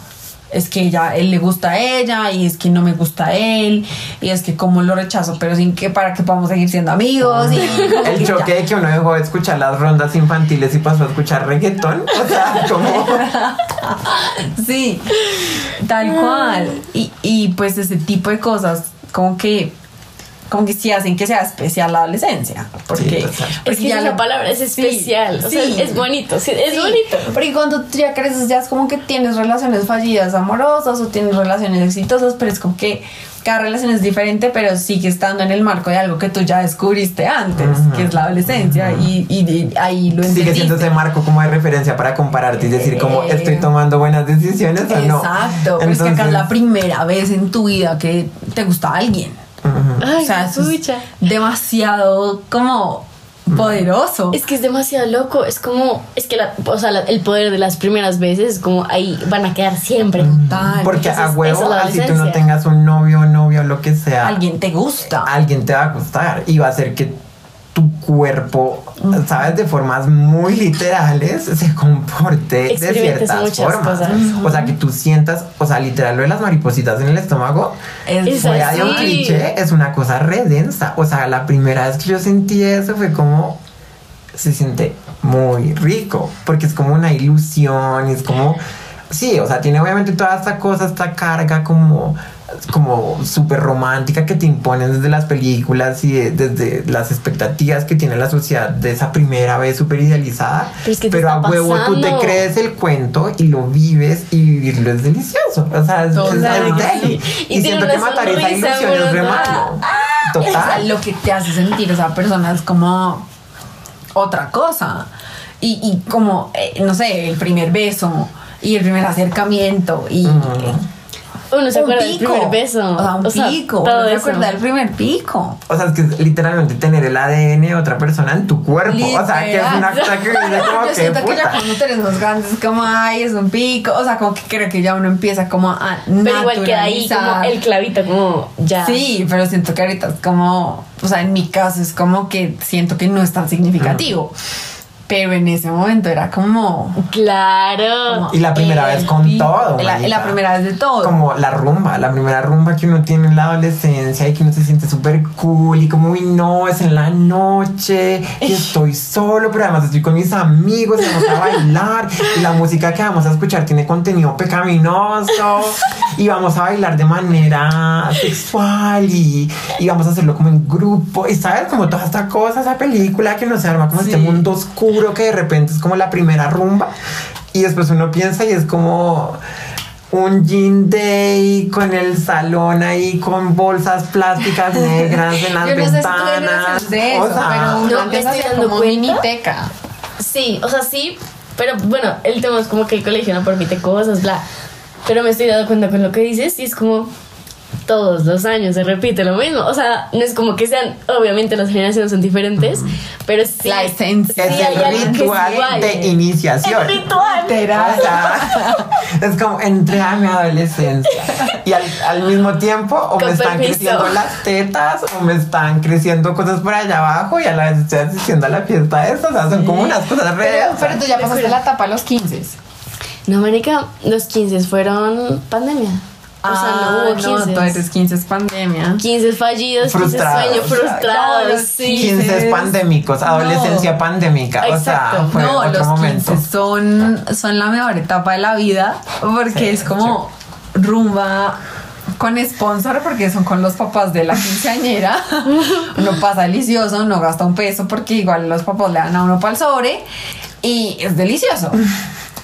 es que ella, él le gusta a ella y es que no me gusta a él y es que como lo rechazo, pero sin que para que podamos seguir siendo amigos. Y El que choque ya. de que uno dejó de escuchar las rondas infantiles y pasó a escuchar reggaetón. O sea, como. Sí, tal cual. Y, y pues ese tipo de cosas, como que, como que sí hacen que sea especial la adolescencia. Porque, Sí, Es que ya lo- palabra es Sí, especial. o sea, sí. es bonito. sí, es Sí, bonito. Porque cuando tú ya creces ya es como que tienes relaciones fallidas amorosas o tienes relaciones exitosas, pero es como que cada relación es diferente, pero sigue estando en el marco de algo que tú ya descubriste antes, Ujú. que es la adolescencia, y, y- y ahí lo Sigue siendo entendiste. ese marco como de referencia para compararte y decir como Eh, estoy tomando buenas decisiones o no. Exacto, pero es que acá es la primera vez en tu vida que te gusta alguien. Ay, o sea, eso es pucha. demasiado como poderoso. Es que es demasiado loco. Es como, es que la- o sea, la- el poder de las primeras veces, es como ahí van a quedar siempre. Total. Porque a huevo, así tú no tengas un novio o novia o lo que sea, alguien te gusta. alguien te va a gustar y va a hacer que tu cuerpo, sabes, de formas muy literales se comporte de ciertas formas. cosas. O sea, que tú sientas, o sea, literal lo de las maripositas en el estómago, Es fuera de un cliché, es una cosa re densa. O sea, la primera vez que yo sentí eso fue como se siente muy rico, porque es como una ilusión, es como sí, o sea, tiene obviamente toda esta cosa, esta carga como como súper romántica que te imponen desde las películas y de- desde las expectativas que tiene la sociedad de esa primera vez súper idealizada. Pero es que te Pero a huevo tú te crees el cuento y lo vives y vivirlo es delicioso. O sea, es, es- Total. Y siento que matar esa ilusión es re amorosa. malo. O sea, Total. lo que te hace sentir esa persona es como otra cosa. Y, y como, eh, no sé, el primer beso y el primer acercamiento y... Uno se un acuerda del pico. primer beso. O sea, un pico. todo uno se eso. acuerda del primer pico. O sea, es que es literalmente tener el ADN de otra persona en tu cuerpo. O sea, que es una cosa que como Yo siento que ya cuando tenés más grandes es como, ay, es un pico. O sea, como que creo que ya uno empieza como a Pero igual queda ahí como el clavito, como ya. Sí, pero siento que ahorita es como, o sea, en mi caso es como que siento que no es tan significativo. Pero en ese momento era como... Claro. como Y la primera vez con pico, todo, La, la primera vez de todo. Como la rumba, la primera rumba que uno tiene en la adolescencia y que uno se siente súper cool y como, uy, no, es en la noche y estoy solo, pero además estoy con mis amigos y vamos a bailar y la música que vamos a escuchar tiene contenido pecaminoso y vamos a bailar de manera sexual y, y vamos a hacerlo como en grupo y sabes, como toda esta cosa, esa película que nos arma como Sí. este mundo oscuro que de repente es como la primera rumba y después uno piensa y es como un gin day con el salón ahí con bolsas plásticas negras en las Yo no sé si tú ventanas. eres de eso, o sea, pero uno No, antes me estoy dando como miniteca. Sí, o sea, sí, pero bueno, el tema es como que el colegio no permite cosas, bla. Pero me estoy dando cuenta con lo que dices y es como todos los años se repite lo mismo. O sea, no es como que sean, obviamente las generaciones son diferentes, pero sí. La esencia. sí es hay algo que el ritual de iniciación. El ritual. Es como entré a mi adolescencia y al, al mismo tiempo o Con me están permiso. creciendo las tetas o me están creciendo cosas por allá abajo y a la vez estoy asistiendo a la fiesta de. O sea, son como unas cosas re Pero, pero tú ya pasaste la etapa a los 15. No, marica, los 15 fueron pandemia. O sea, no hubo 15. Ah, No, tú eres 15 es pandemia. 15 fallidos, 15 Frustrados. sueños No, frustrados. sí. 15 pandémicos, adolescencia No. pandémica. O sea, Exacto. fue no, otro los momento. 15 son, son la mejor etapa de la vida porque Sí, es como rumba con sponsor porque son con los papás de la quinceañera. uno pasa delicioso, no gasta un peso porque igual los papás le dan a uno para el sobre y es delicioso.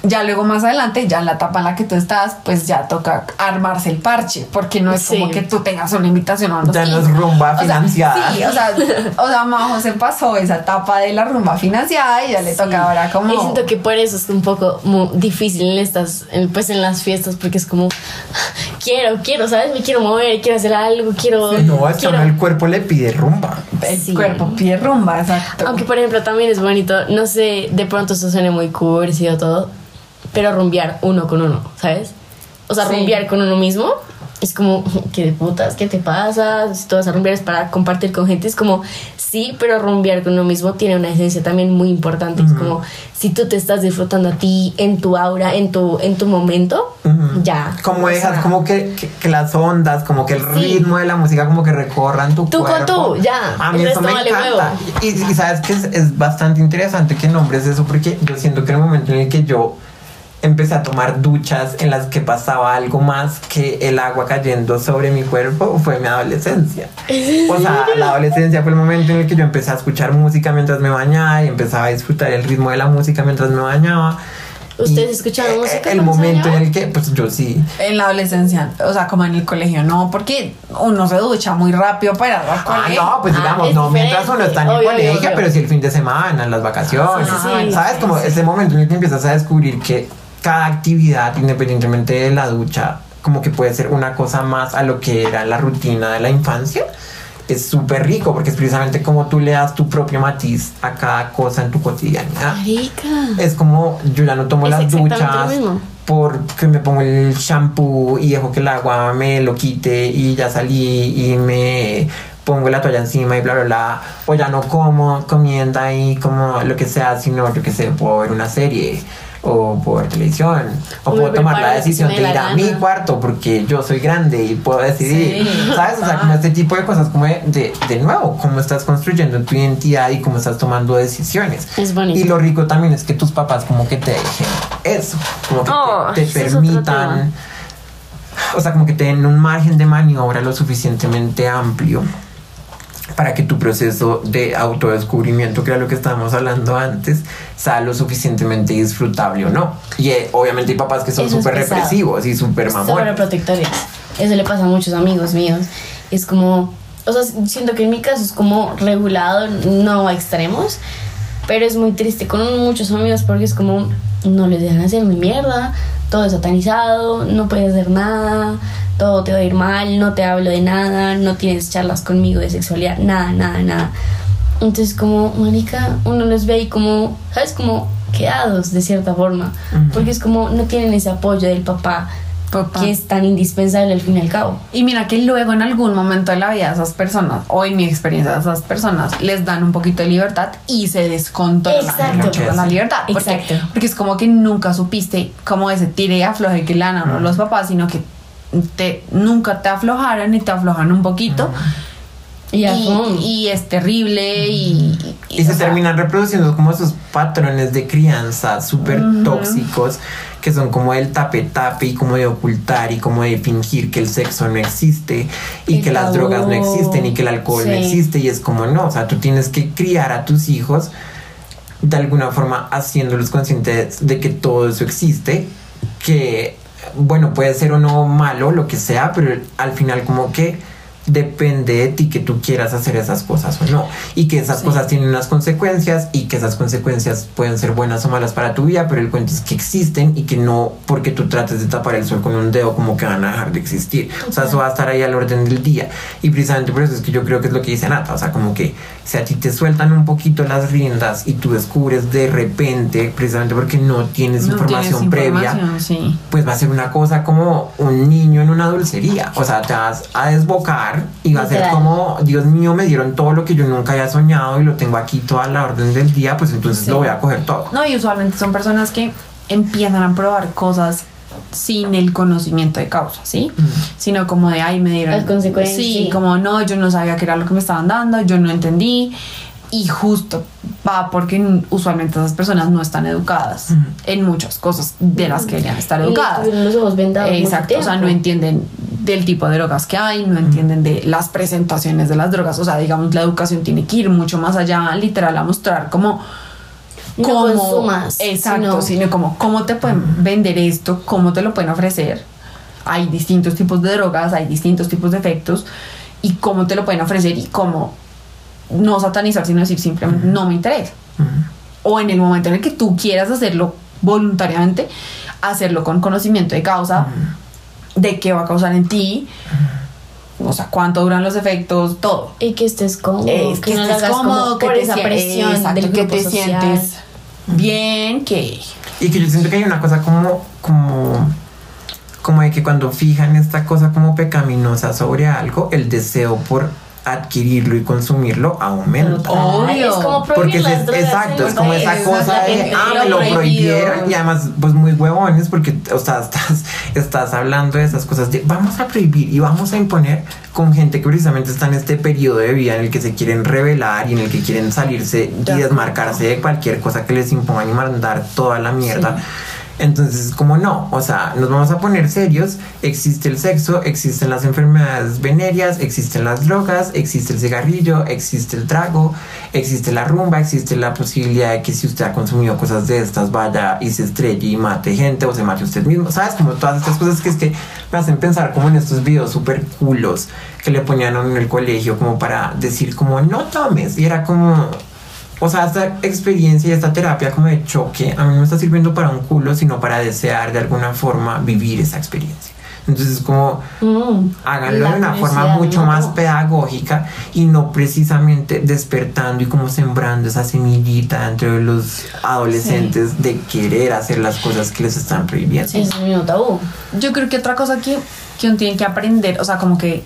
Ya luego más adelante, ya en la etapa en la que tú estás, pues ya toca armarse el parche, porque no es Sí. como que tú tengas una invitación a unos Ya no es 15. rumba O sea, financiada. sí, o sea, o sea, Majo se pasó esa etapa de la rumba financiada y ya le toca ahora como... Y siento que por eso es un poco mu- difícil en estas, en- pues en las fiestas, porque es como, quiero, quiero, ¿sabes? Me quiero mover, quiero hacer algo, quiero... No, es que a quiero- el cuerpo le pide rumba. el sí. cuerpo pide rumba, exacto. Aunque, por ejemplo, también es bonito, no sé, de pronto esto suene muy cursi o todo, pero rumbear uno con uno, ¿sabes? O sea, Sí. rumbear con uno mismo es como, ¿qué de putas? ¿Qué te pasa? Si tú vas a rumbear es para compartir con gente, es como, sí, pero rumbear con uno mismo tiene una esencia también muy importante. Es como, si tú te estás disfrutando a ti, en tu aura, en tu, en tu momento, Ujú. ya. Como dejas sea, como que, que, que las ondas, como que el Sí. ritmo de la música como que recorran tu Tú con cuerpo. tú, ya. A mí eso me vale encanta. Y, y sabes que es, es bastante interesante que nombres eso porque yo siento que en el momento en el que yo empecé a tomar duchas en las que pasaba algo más que el agua cayendo sobre mi cuerpo fue mi adolescencia. O sea, la adolescencia fue el momento en el que yo empecé a escuchar música mientras me bañaba y empezaba a disfrutar el ritmo de la música mientras me bañaba. ¿Ustedes Y, escuchaban eh, música El momento en el que, pues yo sí. En la adolescencia, o sea, como en el colegio, no, porque uno se ducha muy rápido para ir al Ah, colegio. no, pues Ah, digamos, es no mientras uno está en el Obvio, colegio, obvio. pero sí el fin de semana, en las vacaciones. Sí, sí. ¿Sabes? Sí, Como sí, ese momento en el que empiezas a descubrir que cada actividad, independientemente de la ducha, como que puede ser una cosa más a lo que era la rutina de la infancia. Es súper rico porque es precisamente como tú le das tu propio matiz a cada cosa en tu cotidianidad. Marica. Es como yo ya no tomo Es las duchas porque me pongo el shampoo y dejo que el agua me lo quite y ya salí y me pongo la toalla encima y bla bla bla o ya no como comienda y como lo que sea sino yo que sé puedo ver una serie o por televisión o puedo tomar la decisión de ir a mi cuarto porque yo soy grande y puedo decidir Sí. sabes o sea como este tipo de cosas como de, de, de nuevo cómo estás construyendo tu identidad y cómo estás tomando decisiones. Es bonito. y lo rico también es que tus papás como que te dejen eso, como que Oh, te, te es otro permitan, o sea, como que te den un margen de maniobra lo suficientemente amplio para que tu proceso de autodescubrimiento, que era lo que estábamos hablando antes, sea lo suficientemente disfrutable o no. Y eh, obviamente hay papás que son súper represivos y súper mamones. Sobreprotectores. Eso le pasa a muchos amigos míos. Es como, o sea, siento que en mi caso es como regulado, no a extremos, pero es muy triste con muchos amigos porque es como, no les dejan hacer mi mierda, todo es satanizado, no puedes hacer nada, todo te va a ir mal, no te hablo de nada, no tienes charlas conmigo de sexualidad, nada, nada, nada. Entonces como, marica, uno los ve ahí como, ¿sabes? Como quedados de cierta forma, porque es como, no tienen ese apoyo del papá Papá. que es tan indispensable al fin y al cabo. Y mira que luego en algún momento de la vida de esas personas, o en mi experiencia de esas personas, les dan un poquito de libertad y se descontrola Exacto. mucho la libertad. Porque, Exacto. porque es como que nunca supiste como ese tire y afloje que le dan a uno los papás, sino que te, nunca te aflojaron y te aflojan un poquito. Y, es terrible y, Y se sea, terminan reproduciendo como esos patrones de crianza súper tóxicos que son como el tape-tape y como de ocultar y como de fingir que el sexo no existe y El que las drogas no existen y que el alcohol no existe. Y es como no, o sea, tú tienes que criar a tus hijos de alguna forma haciéndolos conscientes de que todo eso existe, que bueno, puede ser o no malo, lo que sea, pero al final como que depende de ti que tú quieras hacer esas cosas o no. Y que esas Sí. cosas tienen unas consecuencias y que esas consecuencias pueden ser buenas o malas para tu vida, pero el cuento es que existen y que no porque tú trates de tapar el sol con un dedo como que van a dejar de existir. O sea, eso va a estar ahí al orden del día. Y precisamente por eso es que yo creo que es lo que dice Nata. O sea, como que si a ti te sueltan un poquito las riendas y tú descubres de repente, precisamente porque no tienes no información tienes previa, sí. pues va a ser una cosa como un niño en una dulcería. O sea, te vas a desbocar y va a ser como, Dios mío, me dieron todo lo que yo nunca había soñado y lo tengo aquí toda la orden del día, pues entonces Sí. lo voy a coger todo. No, y usualmente son personas que empiezan a probar cosas sin el conocimiento de causa, ¿sí? Sino como de, ay, me dieron... Las consecuencias, Sí, sí. como no, yo no sabía qué era lo que me estaban dando, yo no entendí. Y justo va porque usualmente esas personas no están educadas en muchas cosas de las que deberían estar Y educadas. tuvieron los ojos vendados. Exacto, o sea, no entienden del tipo de drogas que hay, no entienden de las presentaciones de las drogas, o sea, digamos, la educación tiene que ir mucho más allá, literal, a mostrar como No cómo- consumas, exacto, sino- sino como cómo te pueden vender esto, cómo te lo pueden ofrecer. Hay distintos tipos de drogas, hay distintos tipos de efectos y cómo te lo pueden ofrecer y cómo no satanizar, sino decir simplemente no me interesa. O en el momento en el que tú quieras hacerlo voluntariamente, hacerlo con conocimiento de causa, de qué va a causar en ti, o sea, cuánto duran los efectos, todo. Y que estés cómodo. Es que, no lo estés hagas como cómodo, que por te esa presión exacto, del que grupo te social. sientes bien, que Y que yo siento que hay una cosa como, como, como de que cuando fijan esta cosa como pecaminosa sobre algo, el deseo por adquirirlo y consumirlo aumenta. Obvio. Es como Porque es, exacto, en es como esa cosa de, ah, me lo prohibieron y además, pues muy huevones porque, o sea, estás, estás hablando de esas cosas de vamos a prohibir y vamos a imponer con gente que precisamente está en este periodo de vida en el que se quieren revelar y en el que quieren salirse y desmarcarse de cualquier cosa que les impongan y mandar toda la mierda. Entonces, como no, o sea, nos vamos a poner serios. Existe el sexo, existen las enfermedades venéreas, existen las drogas, existe el cigarrillo, existe el trago, existe la rumba, existe la posibilidad de que si usted ha consumido cosas de estas, vaya y se estrelle y mate gente o se mate usted mismo. ¿Sabes? Como todas estas cosas que es que me hacen pensar como en estos videos súper culos que le ponían en el colegio como para decir como no tomes. Y era como, o sea, esta experiencia y esta terapia como de choque a mí no me está sirviendo para un culo, sino para desear de alguna forma vivir esa experiencia. Entonces, como Mm. háganlo de una forma mucho ¿no? más pedagógica y no precisamente despertando y como sembrando esa semillita entre los adolescentes de querer hacer las cosas que les están prohibiendo. Ese es mismo tabú. Yo creo que otra cosa que, que uno tiene que aprender, o sea, como que,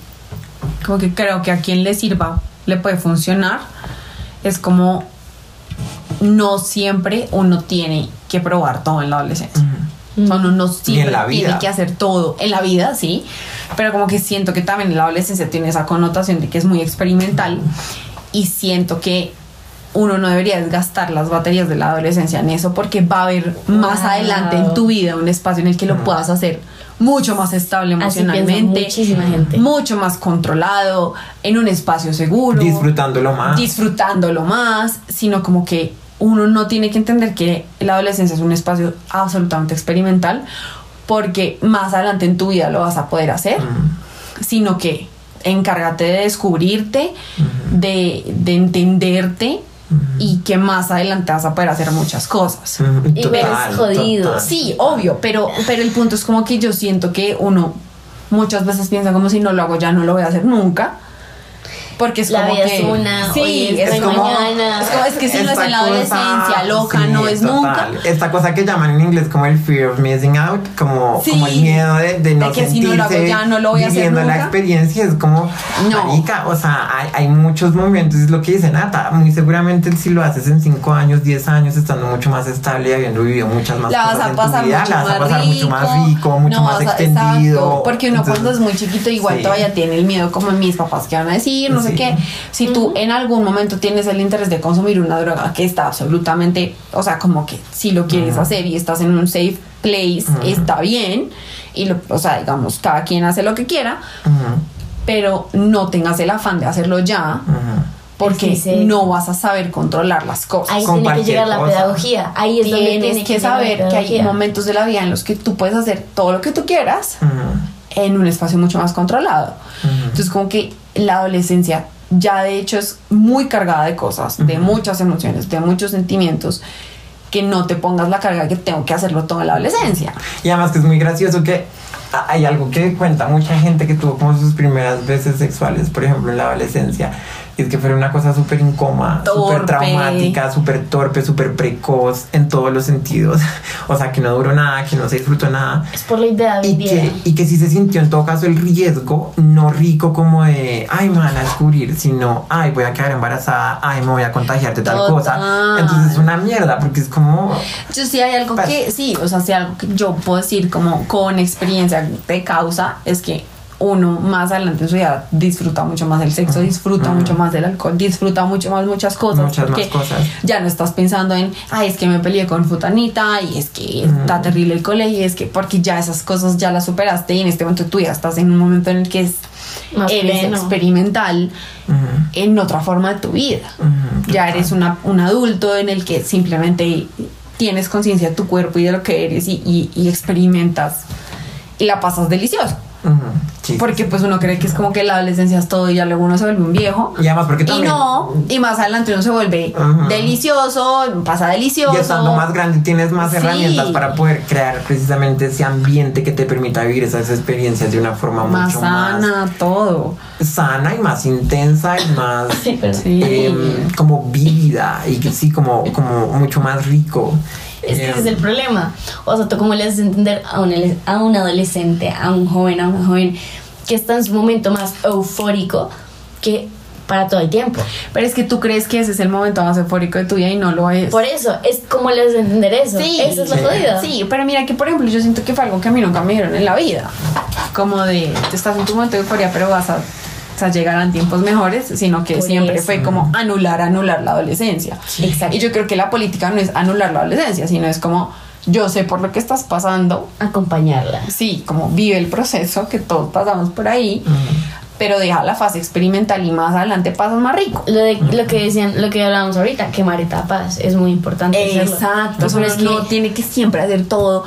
como que creo que a quien le sirva le puede funcionar, es como no siempre uno tiene que probar todo en la adolescencia. O sea, uno no siempre la vida. tiene que hacer todo en la vida, sí, pero como que siento que también la adolescencia tiene esa connotación de que es muy experimental y siento que uno no debería desgastar las baterías de la adolescencia en eso porque va a haber más adelante en tu vida un espacio en el que lo puedas hacer mucho más estable emocionalmente, muchísima gente. mucho más controlado, en un espacio seguro, Disfrutándolo más. disfrutándolo más, sino como que uno no tiene que entender que la adolescencia es un espacio absolutamente experimental porque más adelante en tu vida lo vas a poder hacer, sino que encárgate de descubrirte, de, de entenderte y que más adelante vas a poder hacer muchas cosas. Y ves jodido. total. Sí, obvio, pero, pero el punto es como que yo siento que uno muchas veces piensa como si no lo hago ya no lo voy a hacer nunca. Porque es La como vida que es una, sí, hoy es, es, como, mañana. es como es que si no es en la cosa- adolescencia loca, sí, no es total. nunca. Esta cosa que llaman en inglés como el fear of missing out, como, Sí. como el miedo de, de no De que si sentirse no lo hago ya, no lo voy a hacer viviendo la nunca. experiencia. Es como, No. marica, o sea, hay, hay muchos momentos, es lo que dice Nata, muy seguramente si lo haces en 5 años, 10 años, estando mucho más estable y habiendo vivido muchas más La vas cosas a en pasar tu vida, mucho la vas a pasar rico, mucho más rico, mucho no más vas a- extendido. exacto, porque uno Entonces, cuando es muy chiquito igual sí. todavía tiene el miedo como mis papás que van a decir, no sé Sí. qué. Si tú en algún momento tienes el interés de consumir una droga que está absolutamente, o sea, como que si lo quieres hacer y estás en un safe place, está bien. Y lo, o sea, digamos, cada quien hace lo que quiera, pero no tengas el afán de hacerlo ya. Porque Sí, sí. no vas a saber controlar las cosas. Ahí Con tiene que llegar la pedagogía. Ahí es donde tienes tiene que la saber que hay momentos de la vida en los que tú puedes hacer todo lo que tú quieras Ujú. En un espacio mucho más controlado. Entonces como que la adolescencia ya de hecho es muy cargada de cosas, de muchas emociones, de muchos sentimientos, que no te pongas la carga que tengo que hacerlo todo en la adolescencia. Y además que es muy gracioso que hay algo que cuenta mucha gente que tuvo como sus primeras veces sexuales, por ejemplo, en la adolescencia. Y es que fue una cosa súper incómoda, súper traumática, súper torpe, súper precoz en todos los sentidos. O sea, que no duró nada, que no se disfrutó nada. Es por la idea Y vendida. que, y que sí se sintió en todo caso el riesgo, no rico como de, ay, me van a descubrir, sino, ay, voy a quedar embarazada, ay, me voy a contagiar de tal Total. cosa. Entonces es una mierda, porque es como, Yo sí hay algo Pues- que, sí, o sea, sí algo que yo puedo decir como con experiencia de causa, es que uno más adelante en su vida disfruta mucho más del sexo, disfruta mucho más del alcohol, disfruta mucho más muchas cosas. Muchas más porque cosas. Ya no estás pensando en, ay, es que me peleé con futanita y es que está terrible el colegio, y es que porque ya esas cosas ya las superaste y en este momento tú ya estás en un momento en el que es, Más eres pleno. experimental ujú, en otra forma de tu vida. ujú, Ya total. eres una, un adulto en el que simplemente tienes conciencia de tu cuerpo y de lo que eres y, y- y experimentas y la pasas delicioso. Sí, Porque pues uno cree que es como que la adolescencia es todo y ya luego uno se vuelve un viejo. Y además porque Y también... no, y más adelante uno se vuelve delicioso, pasa delicioso. Y estando más grande tienes más Sí. herramientas para poder crear precisamente ese ambiente que te permita vivir esas experiencias de una forma más mucho sana, todo. sana y más intensa y más Sí, em, como vívida y que sí como, como mucho más rico. Es que ese es el problema. O sea, tú cómo le haces entender a un, a un adolescente, a un joven, a una joven que está en su momento más eufórico que para todo el tiempo. Pero es que tú crees que ese es el momento más eufórico de tu vida y no lo es. Por eso, es como le haces entender eso. Sí, Eso es lo sí. jodido. Sí, pero mira que por ejemplo yo siento que fue algo que a mí nunca me dieron en la vida. Como de, te estás en tu momento de euforia, pero vas a, sea, llegar a tiempos mejores, sino que Por siempre eso. fue como anular, anular la adolescencia. Exacto. Y yo creo que la política no es anular la adolescencia, sino es como, yo sé por lo que estás pasando, Acompañarla. sí, como vive el proceso, que todos pasamos por ahí, pero deja la fase experimental y más adelante pasas más rico. Lo, de, lo que decían, lo que hablábamos ahorita, quemar etapas, es muy importante. Exacto, Pero es es que- no tiene que siempre hacer todo.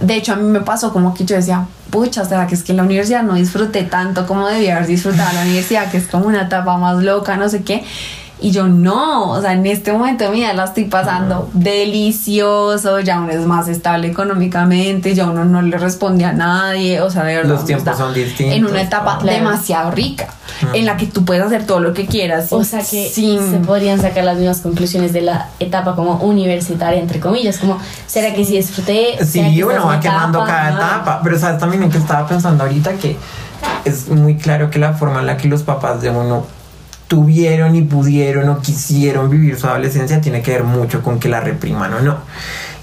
De hecho, a mí me pasó como que yo decía, pucha, o sea, que es que en la universidad no disfruté tanto como debía haber disfrutado la universidad, que es como una etapa más loca, no sé qué. Y yo no, o sea, en este momento de mi vida la estoy pasando delicioso, ya uno es más estable económicamente, ya uno no le responde a nadie, o sea, de verdad. Los tiempos son distintos, En una etapa claro. demasiado rica, en la que tú puedes hacer todo lo que quieras. O sea que sin- se podrían sacar las mismas conclusiones de la etapa como universitaria, entre comillas, como, ¿será que sí disfruté? ¿Será que Sí, uno va quemando cada Ajá. etapa. Pero sabes también en que estaba pensando ahorita que es muy claro que la forma en la que los papás de uno tuvieron y pudieron o quisieron vivir su adolescencia tiene que ver mucho con que la repriman o no.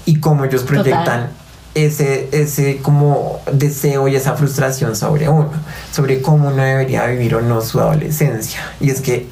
Y cómo ellos Total. proyectan ese, ese como deseo y esa frustración sobre uno, sobre cómo uno debería vivir o no su adolescencia. Y es que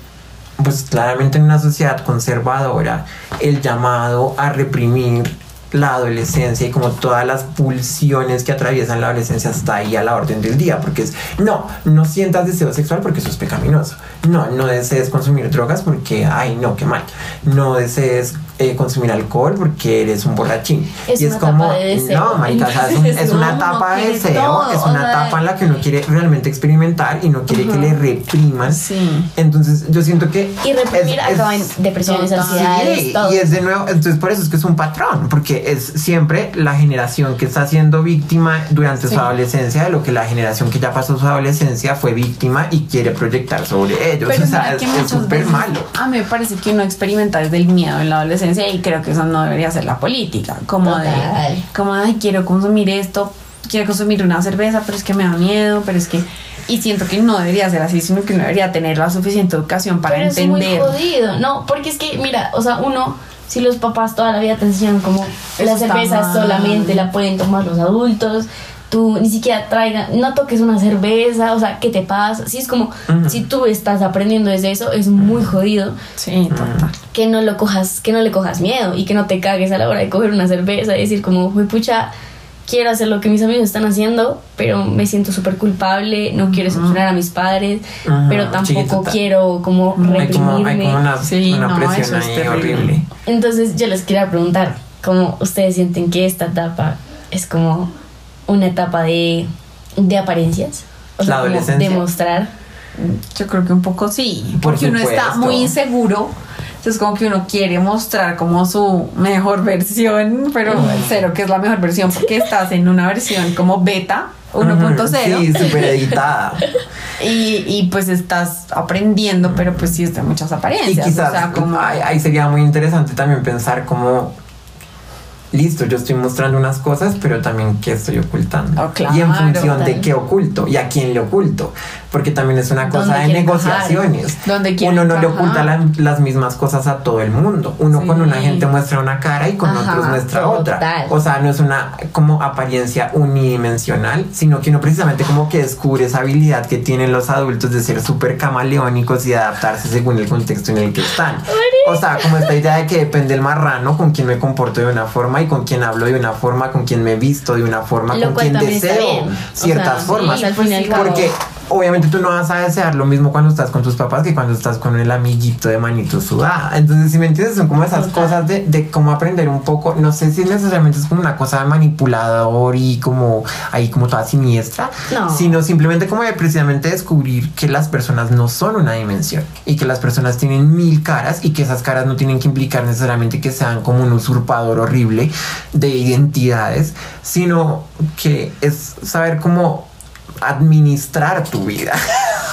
pues claramente en una sociedad conservadora el llamado a reprimir la adolescencia y como todas las pulsiones que atraviesan la adolescencia está ahí a la orden del día porque es no, no sientas deseo sexual porque eso es pecaminoso. No, no desees consumir drogas porque ay no, qué mal. No desees eh, consumir alcohol porque eres un borrachín Es y es como de deseo. no, marica, es, un- es No, una etapa de deseo todo, es una sea, etapa en la que uno quiere realmente experimentar y no quiere que le repriman Sí. entonces yo siento que Y reprimir es- acaba en depresiones, ansiedades, Sí, y es de nuevo, entonces por eso es que es un patrón, porque es siempre la generación que está siendo víctima durante Sí. su adolescencia de lo que la generación que ya pasó su adolescencia fue víctima y quiere proyectar sobre ellos. Pero o sea, es súper malo. A mí me parece que uno experimenta desde el miedo en la adolescencia y creo que eso no debería ser la política. Como de, como ay, quiero consumir esto, quiero consumir una cerveza, pero es que me da miedo, pero es que. Y siento que no debería ser así, sino que uno debería tener la suficiente educación para Pero entender. es muy jodido. No, porque es que, mira, o sea, uno, si los papás toda la vida te enseñan como la está cerveza solamente la pueden tomar los adultos, tú ni siquiera traigan, no toques una cerveza, o sea, ¿qué te pasa? Si es como, si tú estás aprendiendo desde eso, es muy jodido Sí, total. que no lo cojas, que no le cojas miedo y que no te cagues a la hora de coger una cerveza y decir como, "Jue pucha, quiero hacer lo que mis amigos están haciendo, pero me siento súper culpable, no quiero decepcionar a mis padres, pero tampoco quiero como Hay como, hay reprimirme. como una, Sí, una no, presión eso es horrible. Entonces yo les quería preguntar, ¿cómo ustedes sienten que esta etapa es como una etapa de, de apariencias? O La sea, como adolescencia. demostrar. Yo creo que un poco sí, Por porque uno está muy inseguro. Entonces como que uno quiere mostrar como su mejor versión, pero cero que es la mejor versión porque estás en una versión como beta 1.0 Sí, súper editada. y, y pues estás aprendiendo, pero pues sí es de muchas Y apariencias. quizás o sea, como ahí, ahí sería muy interesante también pensar como, listo, yo estoy mostrando unas cosas, pero también qué estoy ocultando. Oh, claro, y en función de qué oculto y a quién le oculto. Porque también es una cosa ¿Dónde de negociaciones. ¿Dónde quiere Uno no le oculta la- las mismas cosas a todo el mundo. Uno Sí. con una gente muestra una cara y con Ajá, otros muestra otra. O sea, no es una como apariencia unidimensional, sino que uno precisamente como que descubre esa habilidad que tienen los adultos de ser súper camaleónicos y de adaptarse según el contexto en el que están. O sea, como esta idea de que depende el marrano con quien me comporto de una forma y con quien hablo de una forma, con quien me visto de una forma, Lo con quien deseo. O ciertas sea, formas. sí, al. Porque obviamente tú no vas a desear lo mismo cuando estás con tus papás que cuando estás con el amiguito de manito sudada. Entonces, si me entiendes, son como esas cosas de, de cómo aprender un poco. No sé si necesariamente es como una cosa de manipulador y como ahí como toda siniestra, No. sino simplemente como de precisamente descubrir que las personas no son una dimensión y que las personas tienen mil caras y que esas caras no tienen que implicar necesariamente que sean como un usurpador horrible de identidades, sino que es saber cómo administrar tu vida.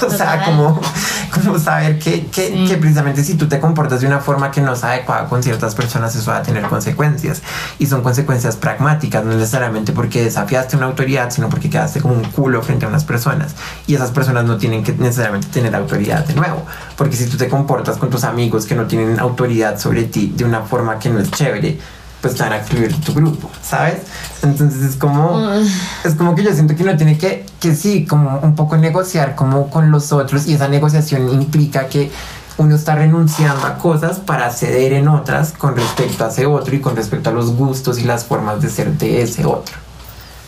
O sea, como, como saber que, que, Sí. que precisamente si tú te comportas de una forma que no es adecuada con ciertas personas, eso va a tener consecuencias. Y son consecuencias pragmáticas, no necesariamente porque desafiaste una autoridad, sino porque quedaste como un culo frente a unas personas. Y esas personas no tienen que necesariamente tener autoridad de nuevo. Porque si tú te comportas con tus amigos que no tienen autoridad sobre ti de una forma que no es chévere, pues te van a excluir tu grupo, ¿sabes? Entonces es como, es como que yo siento que uno tiene que, que sí, como un poco negociar como con los otros y esa negociación implica que uno está renunciando a cosas para ceder en otras con respecto a ese otro y con respecto a los gustos y las formas de ser de ese otro.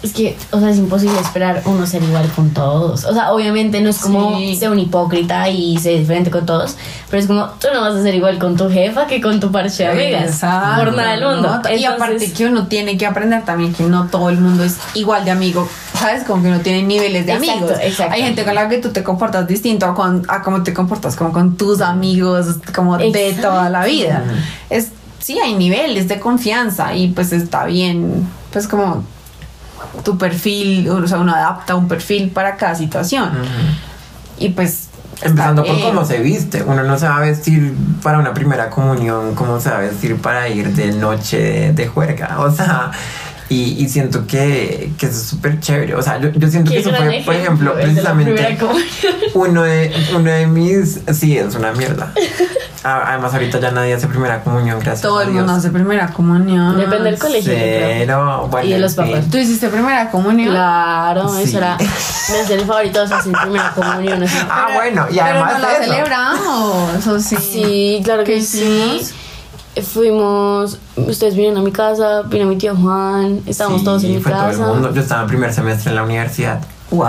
Es que, o sea, es imposible esperar uno ser igual con todos. O sea, obviamente no es como Sí. ser un hipócrita y ser diferente con todos, pero es como tú no vas a ser igual con tu jefa que con tu parche de amigas. Exacto, Por nada del mundo. ¿no? y Entonces- aparte que uno tiene que aprender también que no todo el mundo es igual de amigo, ¿sabes? Como que uno tiene niveles de Exacto, amigos. exacto. Hay gente con la que tú te comportas distinto a, con, a cómo te comportas como con tus amigos, como de toda la vida. Es, sí, hay niveles de confianza y pues está bien, pues como tu perfil, o sea, uno adapta un perfil para cada situación. Y pues... Empezando por cómo se viste. Uno no se va a vestir para una primera comunión, como se va a vestir para ir de noche de juerga. O sea, y, y siento que, que eso es súper chévere. O sea, yo, yo siento que eso fue, por ejemplo, el precisamente primera comunión. uno de, uno de mis. Sí, es una mierda. Además, ahorita ya nadie hace primera comunión, gracias. Todo a el Dios. mundo hace primera comunión. Depende del colegio. Cero. Bueno, Y de los papás. ¿Tú hiciste primera comunión? Claro, Sí. eso era. Me hacía el favorito de hacer primera comunión. así. Ah, bueno, y Pero además no la celebramos, o sí. Sí, claro que ¿Qué sí. hicimos? Fuimos, ustedes vinieron a mi casa, vino mi tío Juan, estábamos Sí, todos en mi fue todo el casa. mundo. Yo estaba en primer semestre en la universidad. ¡Wow,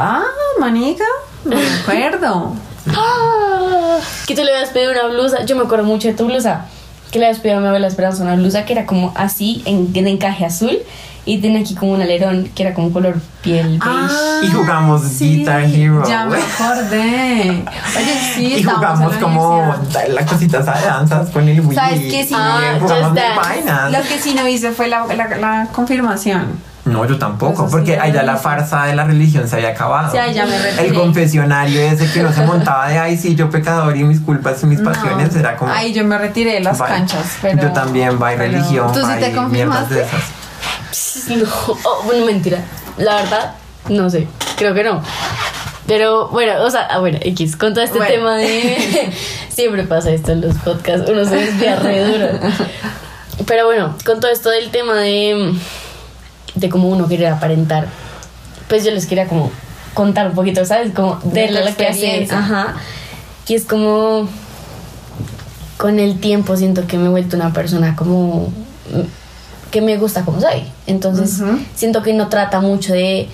manica! No me acuerdo. ¡Ah! Que tú le habías pedido una blusa. Yo me acuerdo mucho de tu blusa. Que le habías pedido a mi abuela Esperanza una blusa que era como así, en, de encaje azul. Y tenía aquí como un alerón que era como color piel beige. Y jugamos Guitar Hero, Ya me acordé. Oye, sí, y jugamos como universidad. la cosita esa de danzas con el Wii. ¿Sabes qué? Sí, Ah. Lo que sí no hice fue la, la, la confirmación. No, yo tampoco, sí, porque lo la farsa de la religión se había acabado. Sí, ya me retiré. El confesionario ese que no se montaba de ay, sí, yo pecador y mis culpas y mis No. pasiones era como. Ay, yo me retiré de las bye. canchas. Pero, yo también, bye pero- religión, ¿Tú sí bye te confirmaste? de esas. No, oh, bueno, mentira. La verdad, no sé. Creo que no. Pero bueno, o sea, ah, bueno, X, con todo este Bueno. tema de. Siempre pasa esto en los podcasts, uno se desvía re duro. Pero bueno, con todo esto del tema de. de cómo uno quiere aparentar, pues yo les quería como contar un poquito, ¿sabes? Como de, De la lo que hace. experiencia. Ajá. Y es como. Con el tiempo siento que me he vuelto una persona como que me gusta como soy. Entonces, siento que no trata mucho de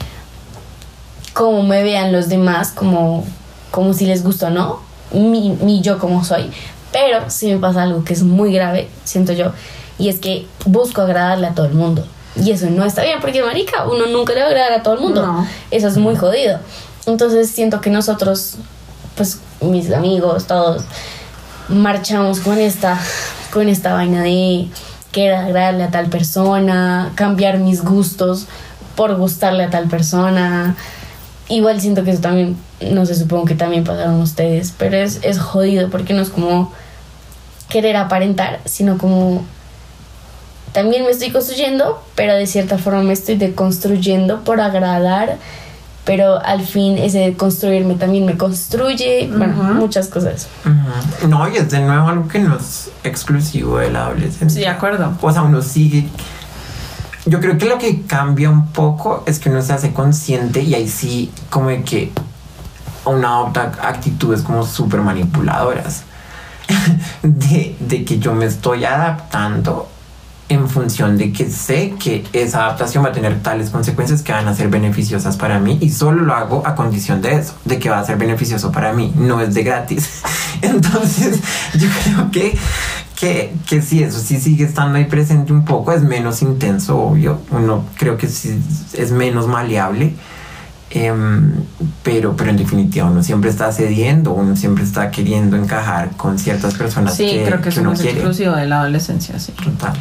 cómo me vean los demás, como, como si les gusta o no, mi, mi yo como soy. Pero sí me pasa algo que es muy grave, siento yo, y es que busco agradarle a todo el mundo. Y eso no está bien, porque marica, uno nunca le va a agradar a todo el mundo. No. Eso es muy jodido. Entonces siento que nosotros, pues mis amigos, todos, marchamos con esta, con esta vaina de querer agradarle a tal persona, cambiar mis gustos por gustarle a tal persona. Igual siento que eso también, no sé, supongo que también pasaron ustedes, pero es, es jodido porque no es como querer aparentar, sino como también me estoy construyendo, pero de cierta forma me estoy deconstruyendo por agradar, pero al fin ese construirme también me construye, bueno, muchas cosas. No, y es de nuevo algo que no es exclusivo de la adolescencia. Sí, de acuerdo. O sea, uno sigue. Yo creo que lo que cambia un poco es que uno se hace consciente y ahí sí, como de que uno adopta actitudes como súper manipuladoras. de, de que yo me estoy adaptando en función de que sé que esa adaptación va a tener tales consecuencias que van a ser beneficiosas para mí y solo lo hago a condición de eso, de que va a ser beneficioso para mí, no es de gratis. Entonces, yo creo que, que, que sí, eso sí sigue estando ahí presente un poco, es menos intenso, obvio, uno creo que sí es menos maleable. Em, pero, pero en definitiva uno siempre está cediendo, uno siempre está queriendo encajar con ciertas personas Sí, que, creo que que eso uno es exclusivo de la adolescencia, sí. Total.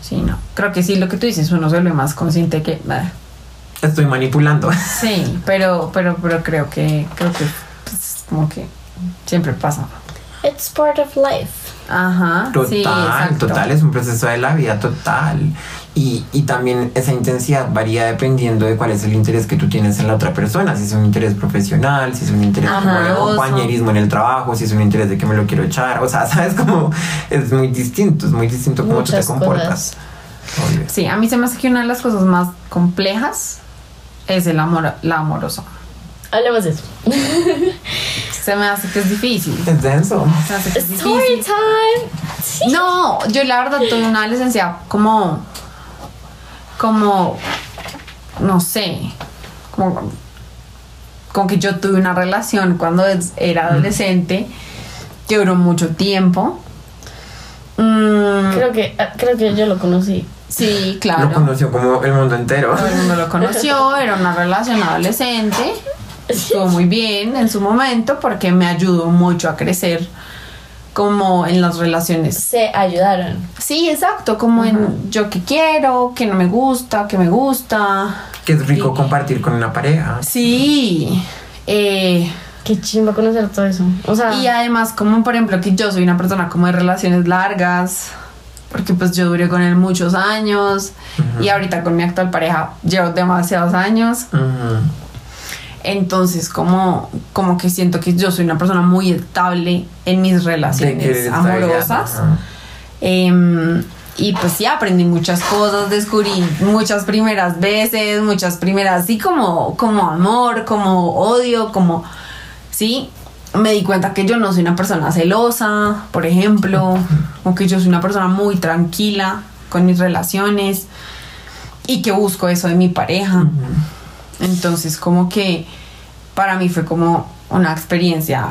Sí, no. Creo que sí, lo que tú dices, uno se vuelve más consciente que. estoy manipulando. Sí, pero, pero, pero creo que, creo que pues, como que siempre pasa. It's part of life. Ajá. Total, sí, total, es un proceso de la vida total. Y, y también esa intensidad varía dependiendo de cuál es el interés que tú tienes en la otra persona. Si es un interés profesional, si es un interés como de compañerismo en el trabajo, si es un interés de que me lo quiero echar. O sea, sabes como es muy distinto, es muy distinto cómo tú te comportas. Sí, a mí se me hace que una de las cosas más complejas es el amor, la amorosa. Hablemos de eso. Se me hace que es difícil. Es denso. Se me hace que es Story difícil. time. Sí. No, yo la verdad tuve una adolescencia como, como, no sé, como, como que yo tuve una relación cuando era adolescente que duró mucho tiempo. Mm, Creo que, ah, creo que yo lo conocí. sí, claro. Lo conoció como el mundo entero. Todo el mundo lo conoció, era una relación adolescente. Estuvo muy bien en su momento porque me ayudó mucho a crecer como en las relaciones. Se ayudaron. Sí, exacto, como en yo que quiero, que no me gusta, que me gusta. Que es rico compartir con una pareja. Sí. eh, Qué chimba conocer todo eso. O sea, y además, como por ejemplo que yo soy una persona como de relaciones largas, porque pues yo duré con él muchos años y ahorita con mi actual pareja llevo demasiados años. Ujú. Entonces, como, como que siento que yo soy una persona muy estable en mis relaciones amorosas. Em, y pues sí, aprendí muchas cosas, descubrí muchas primeras veces, muchas primeras, sí, como, como amor, como odio, como, sí, me di cuenta que yo no soy una persona celosa, por ejemplo, o que yo soy una persona muy tranquila con mis relaciones y que busco eso de mi pareja. Entonces, como que para mí fue como una experiencia,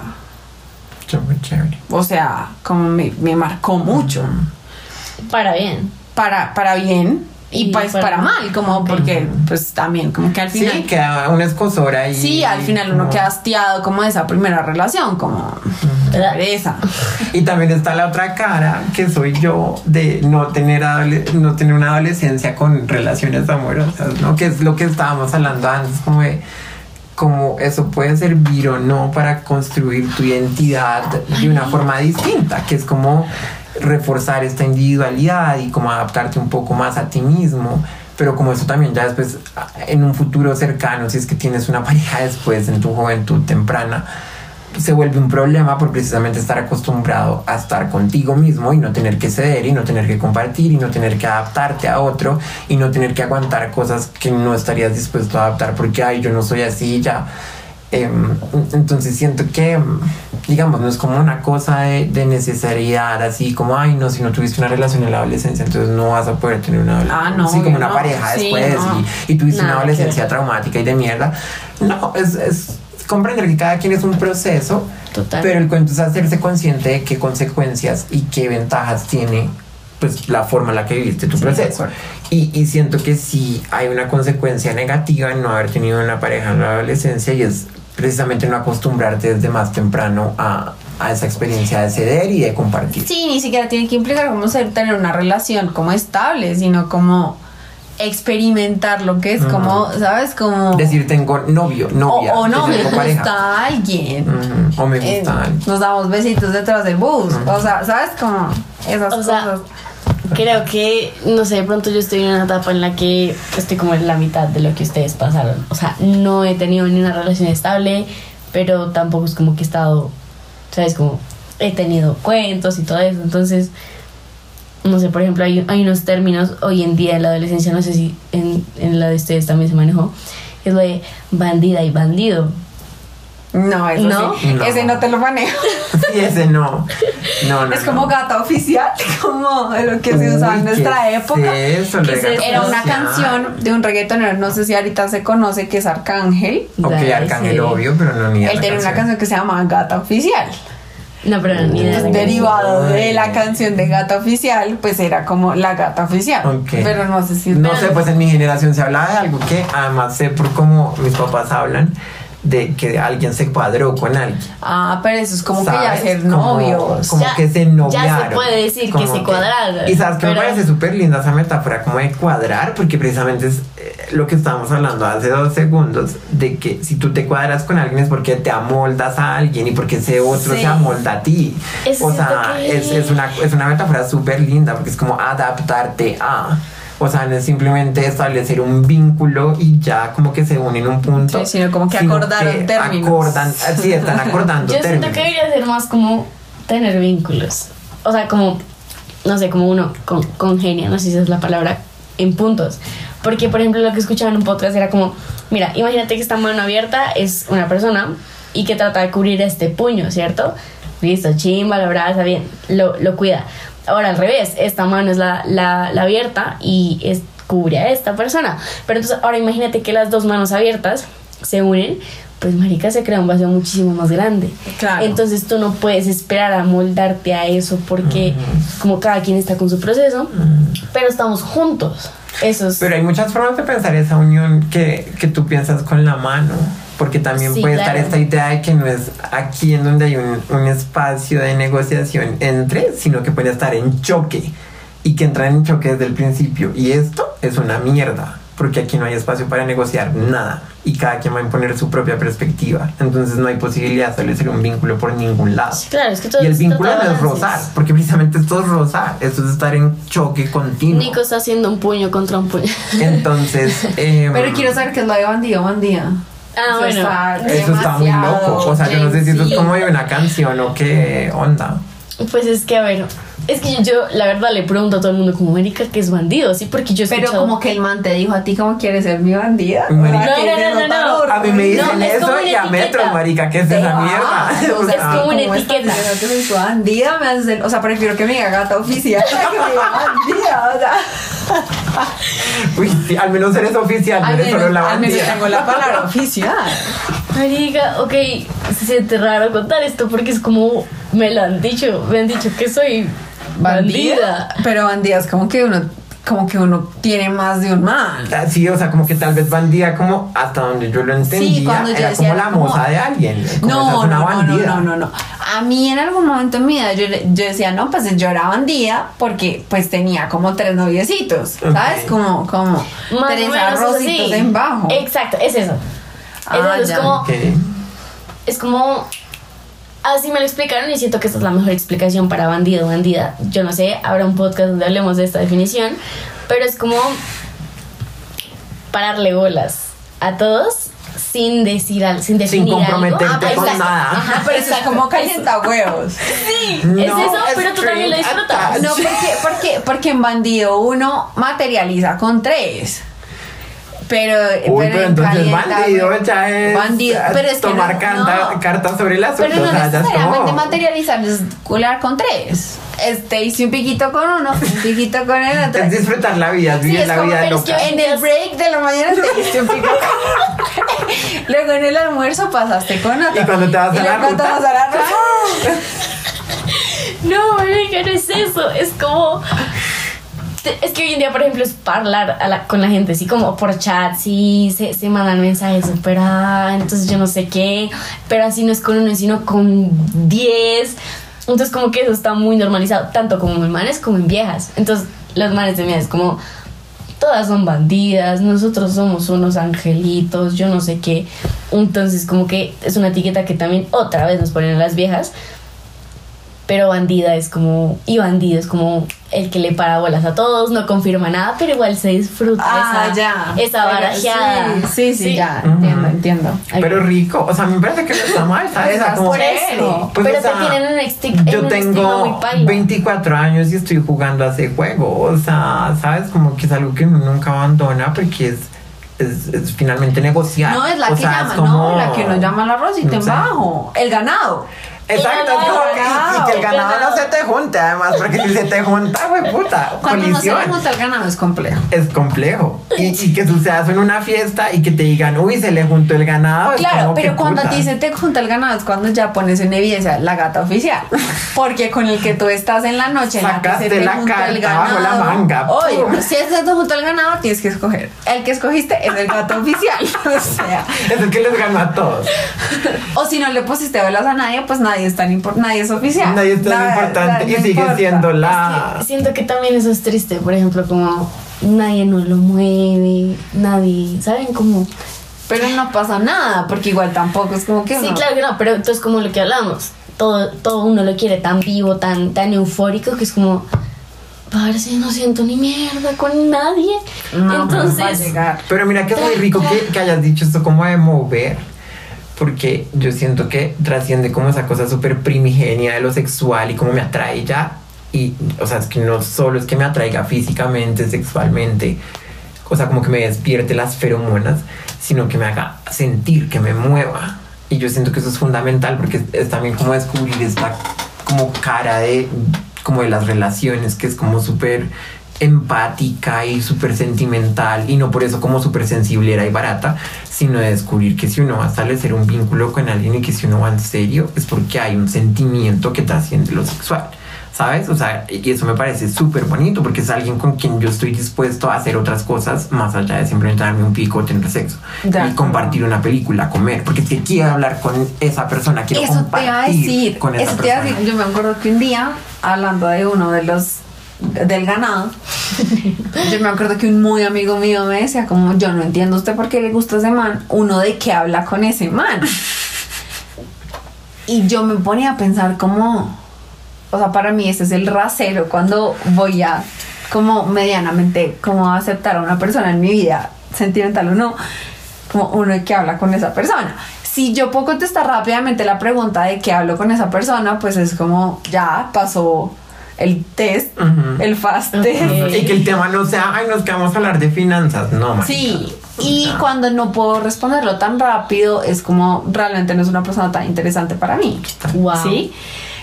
Está muy chévere. o sea, como me, me marcó mucho para bien. para, para bien y, Y pues para- para mal, como porque pues también como que al final... Sí, queda una escosora y. Sí, al final uno como- queda hastiado como de esa primera relación, como ¿Verdad? pereza. Y también está la otra cara, que soy yo, de no tener, no tener una adolescencia con relaciones amorosas, ¿no? Que es lo que estábamos hablando antes, como de como eso puede servir o no para construir tu identidad de una forma distinta, que es como reforzar esta individualidad y como adaptarte un poco más a ti mismo. Pero como eso también ya después, en un futuro cercano, si es que tienes una pareja después en tu juventud temprana, se vuelve un problema por precisamente estar acostumbrado a estar contigo mismo y no tener que ceder y no tener que compartir y no tener que adaptarte a otro y no tener que aguantar cosas que no estarías dispuesto a adaptar porque ay yo no soy así ya Em, entonces siento que digamos no es como una cosa de, de necesidad así como ay no si no tuviste una relación en la adolescencia entonces no vas a poder tener una Ah, no, sí, como una no. pareja Sí, después no. y, y tuviste Nada una adolescencia traumática y de mierda no es, es comprender que cada quien es un proceso Total. pero el cuento es hacerse consciente de qué consecuencias y qué ventajas tiene pues la forma en la que viviste tu Sí, proceso. Y, y siento que sí hay una consecuencia negativa en no haber tenido una pareja en la adolescencia y es precisamente no acostumbrarte desde más temprano a, a esa experiencia de ceder y de compartir. Sí, ni siquiera tiene que implicar como ser tener una relación como estable, sino como experimentar lo que es como, ¿sabes? Como... Decir tengo novio, o, novia, o no, me gusta alguien. O me Eh, gusta alguien. nos damos besitos detrás del bus. O sea, ¿sabes? Como esas O sea, cosas. Creo que, no sé, de pronto yo estoy en una etapa en la que estoy como en la mitad de lo que ustedes pasaron. O sea, no he tenido ni una relación estable, pero tampoco es como que he estado, ¿sabes? Como he tenido cuentos y todo eso. Entonces, no sé, por ejemplo, hay, hay unos términos hoy en día en la adolescencia, no sé si en, en la de ustedes también se manejó, es lo de bandida y bandido. No, eso ¿No? sí. No. Ese no te lo manejo. Sí, ese no. No, no. es como gata oficial, como de lo que se usaba en nuestra ¿qué época. Era una canción de un reggaetonero, no sé si ahorita se conoce, que es Arcángel. Ok, Arcángel, sí. obvio, pero no ni Él tiene una canción que se llama Gata Oficial. No, pero ni idea. De derivado de la canción de Gata Oficial, pues era como la Gata Oficial. Ok. Pero no sé si No sé, pues en mi generación se hablaba de algo que además sé por cómo mis papás hablan, de que alguien se cuadró con alguien. Ah, pero eso es como que ya ser Como- novios. Como Ya- que se ya se noviaron. puede decir que se cuadraron, Y sabes que me pero- parece súper linda esa metáfora como de cuadrar, porque precisamente es eh, lo que estábamos hablando hace dos segundos, de que si tú te cuadras con alguien es porque te amoldas a alguien y porque ese otro Sí. se amolda a ti. Eso o sea, que- es, es una, es una metáfora súper linda porque es como adaptarte a... O sea, no es simplemente establecer un vínculo y ya como que se unen en un punto. Sí, sino como que sino acordaron que términos. Acordan, sí, están acordando Yo siento términos. que debería ser más como tener vínculos. O sea, como, no sé, como uno con, congenia, no sé si esa es la palabra, en puntos. Porque, por ejemplo, lo que escuchaba en un podcast era como, mira, imagínate que esta mano abierta es una persona y que trata de cubrir este puño, ¿cierto? Listo, chimba, lo abraza bien, lo, lo cuida. Ahora al revés, esta mano es la, la, la abierta y es, cubre a esta persona. Pero entonces, ahora imagínate que las dos manos abiertas se unen, pues marica se crea un vacío muchísimo más grande. Claro. Entonces tú no puedes esperar a moldarte a eso porque como cada quien está con su proceso, pero estamos juntos. Eso es... Pero hay muchas formas de pensar esa unión que, que tú piensas con la mano. Porque también Sí, puede claro. estar esta idea de que no es aquí en donde hay un, un espacio de negociación entre, sino que puede estar en choque. Y que entran en choque desde el principio. Y esto es una mierda. Porque aquí no hay espacio para negociar nada. Y cada quien va a imponer su propia perspectiva. Entonces no hay posibilidad de establecer un vínculo por ningún lado. Sí, claro, es que todo Y el vínculo no es rozar. Porque precisamente esto es rozar. Esto es estar en choque continuo. Nico está haciendo un puño contra un puño. Entonces, em, Pero quiero saber qué es lo de bandido, bandida. Ah, Eso bueno. está eso está muy loco. O sea, yo no sé si eso es como de una canción o qué onda. Pues es que, a ver, es que yo, yo, la verdad le pregunto a todo el mundo como, Marica, que es bandido? Sí, porque yo he Pero escuchado- como que el man te dijo a ti cómo quieres ser mi bandida. Marica. No, no, no, no, A mí me dicen No, es eso y a metros, marica, ¿qué es Te esa va, mierda? o sea, Es como una ¿cómo estás etiqueta. que soy tu bandida? Me o sea, prefiero que me diga gata oficial que me diga bandida. O sea, Uy, sí, al menos eres oficial, no al eres solo la al menos bandida. tengo la palabra oficial. Marica, ok, se siente raro contar esto porque es como, me lo han dicho, me han dicho que soy bandida. Pero bandida es como que uno, como que uno tiene más de un man. Ah, Sí, o sea, como que tal vez bandida como hasta donde yo lo entendía, cuando yo era decía, como la como- moza de alguien. Como No, una no, no, no, no, no, no. A mí en algún momento en mi vida yo, yo decía, no, pues yo era bandida porque pues tenía como tres noviecitos, ¿sabes? Como, como Más tres arrocitos así. en bajo. Exacto, es eso. Ah, es, eso, es ya. como, Ok. es como, así me lo explicaron y siento que esta es la mejor explicación para bandido o bandida. Yo no sé, habrá un podcast donde hablemos de esta definición, pero es como pararle bolas a todos sin decir al, sin definir algo. comprometerte Ah, con nada. Ajá, Pero eso es como calienta huevos. Sí, No, es eso, pero tú también lo disfrutas. attached. No, porque, porque, porque en bandido uno materializa con tres. Pero, Uy, pero en entonces calienta bandido ya es bandido, pero es que tomar no, carta- no. cartas sobre el asunto. Pero no o sea, necesariamente como- materializar es cular con tres. Este hice un piquito con uno, un piquito con el otro. Es disfrutar la vida, es Sí, vivir es la como, vida pero es loca. que- En el break de la mañana te diste un pico. Luego en el almuerzo pasaste con otro. Y cuando te vas a la ruta. vas a la ruta. No, marica, no es eso. Es como. Te- Es que hoy en día, por ejemplo, es hablar con la gente, así como por chat, sí, se, se mandan mensajes súper, ah, entonces yo no sé qué, pero así no es con uno, sino con 10. Entonces, como que eso está muy normalizado, tanto como en manes como en viejas. Entonces, los manes de viejas, es como, todas son bandidas, nosotros somos unos angelitos, yo no sé qué. Entonces, como que es una etiqueta que también otra vez nos ponen las viejas. Pero bandida es como. Y bandido es como el que le para bolas a todos, no confirma nada, pero igual se disfruta Ah, esa, ya. esa barajeada. Sí, sí, sí, ya. Entiendo, entiendo. Pero rico, o sea, me parece que no está mal, ¿sabes? O sea, como- Por eso. Pues, pero o sea, te tienen un estig- Yo un tengo muy paila. 24 años y estoy jugando a ese juego. O sea, ¿sabes? Como que es algo que uno nunca abandona porque es, es, es finalmente negociar. No, es la O que sea, llama, como- no, la que nos llama la rosita no en sé. bajo. El ganado. Exacto, es como que, y, y que el ganado no se te junte, además, porque si se te junta, güey, puta, Cuando no se colisión. junta el ganado es complejo. Es complejo. Y, y que suceda eso en una fiesta y que te digan, uy, se le juntó el ganado. Claro, pero cuando a puta. ti se te junta el ganado es cuando ya pones en evidencia la gata oficial. Porque con el que tú estás en la noche, en la que se Sacaste te la junta el bajo la manga. Oye, Pum. si se te junta el ganado, tienes que escoger. El que escogiste es el gato oficial. O sea, Es el que les ganó a todos. o si no le pusiste velas a nadie, pues nadie es tan importante, nadie es oficial. Nadie es tan La- importante la- y no sigue importa. siendo la. Es que siento que también eso es triste, por ejemplo, como nadie nos lo mueve, nadie, ¿saben? Como... Pero no pasa nada, porque igual tampoco es como que. Sí, uno- claro que no, pero entonces como lo que hablamos, todo, todo uno lo quiere tan vivo, tan, tan eufórico, que es como, parce, no siento ni mierda con nadie. No, entonces, va a llegar. Pero mira que es muy rico que, que hayas dicho esto como de mover. Porque yo siento que trasciende como esa cosa súper primigenia de lo sexual y como me atrae ya. Y, o sea, es que no solo es que me atraiga físicamente, sexualmente, o sea, como que me despierte las feromonas, sino que me haga sentir, que me mueva. Y yo siento que eso es fundamental porque es, es también como descubrir esta como cara de, como de las relaciones, que es como súper empática y súper sentimental y no por eso como súper sensiblera y barata, sino de descubrir que si uno va a establecer un vínculo con alguien y que si uno va en serio es porque hay un sentimiento que trasciende lo sexual. ¿Sabes? O sea, y eso me parece súper bonito porque es alguien con quien yo estoy dispuesto a hacer otras cosas más allá de simplemente darme un pico o tener sexo. Y compartir una película, comer, porque es que quiero hablar con esa persona, quiero Eso te compartir iba a decir. con esa Eso te iba a persona. decir. Yo me acuerdo que un día, hablando de uno de los del ganado, yo me acuerdo que un muy amigo mío me decía como yo no entiendo usted por qué le gusta ese man, uno de qué habla con ese man. Y yo me ponía a pensar como, o sea, para mí ese es el rasero cuando voy a como medianamente como aceptar a una persona en mi vida, sentimental o no, como uno de que habla con esa persona. Si yo puedo contestar rápidamente la pregunta de qué hablo con esa persona, pues es como ya pasó el test, el fast test. Y que el tema no sea, ay, nos quedamos a hablar de finanzas. No, marica. Sí, y cuando no puedo responderlo tan rápido, es como realmente no es una persona tan interesante para mí. wow. ¿Sí?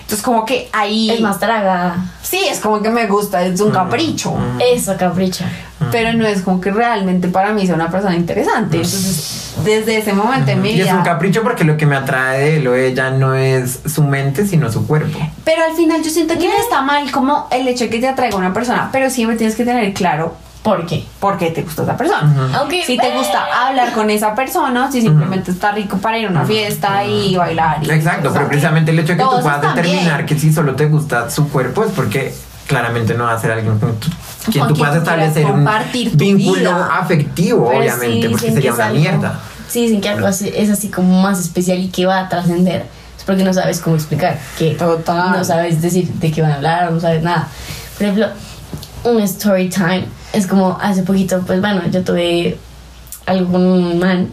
Entonces, como que ahí. Es más traga. Sí, es como que me gusta, es un capricho. Eso, capricha. Pero no es como que realmente para mí sea una persona interesante. Entonces, desde ese momento en mi Y es un capricho porque lo que me atrae de él o ella no es su mente, sino su cuerpo. Pero al final yo siento que no está mal como el hecho de que te atraiga una persona, pero siempre tienes que tener claro ¿Por qué? por qué te gusta esa persona. Ujú. Aunque, Si te gusta hablar con esa persona, si simplemente está rico para ir a una fiesta y bailar. y- Exacto, pero precisamente el hecho de que tú puedas determinar bien. que si solo te gusta su cuerpo es porque claramente no va a ser alguien con tu- quien Con tú puedas establecer un vínculo vida. afectivo, Pero obviamente, sí porque sería una algo- mierda. Sí, dicen que algo así, es así como más especial y que va a trascender. Es porque no sabes cómo explicar. Que Total. no sabes decir de qué van a hablar, no sabes nada. Por ejemplo, un story time es como hace poquito, pues bueno, yo tuve algún man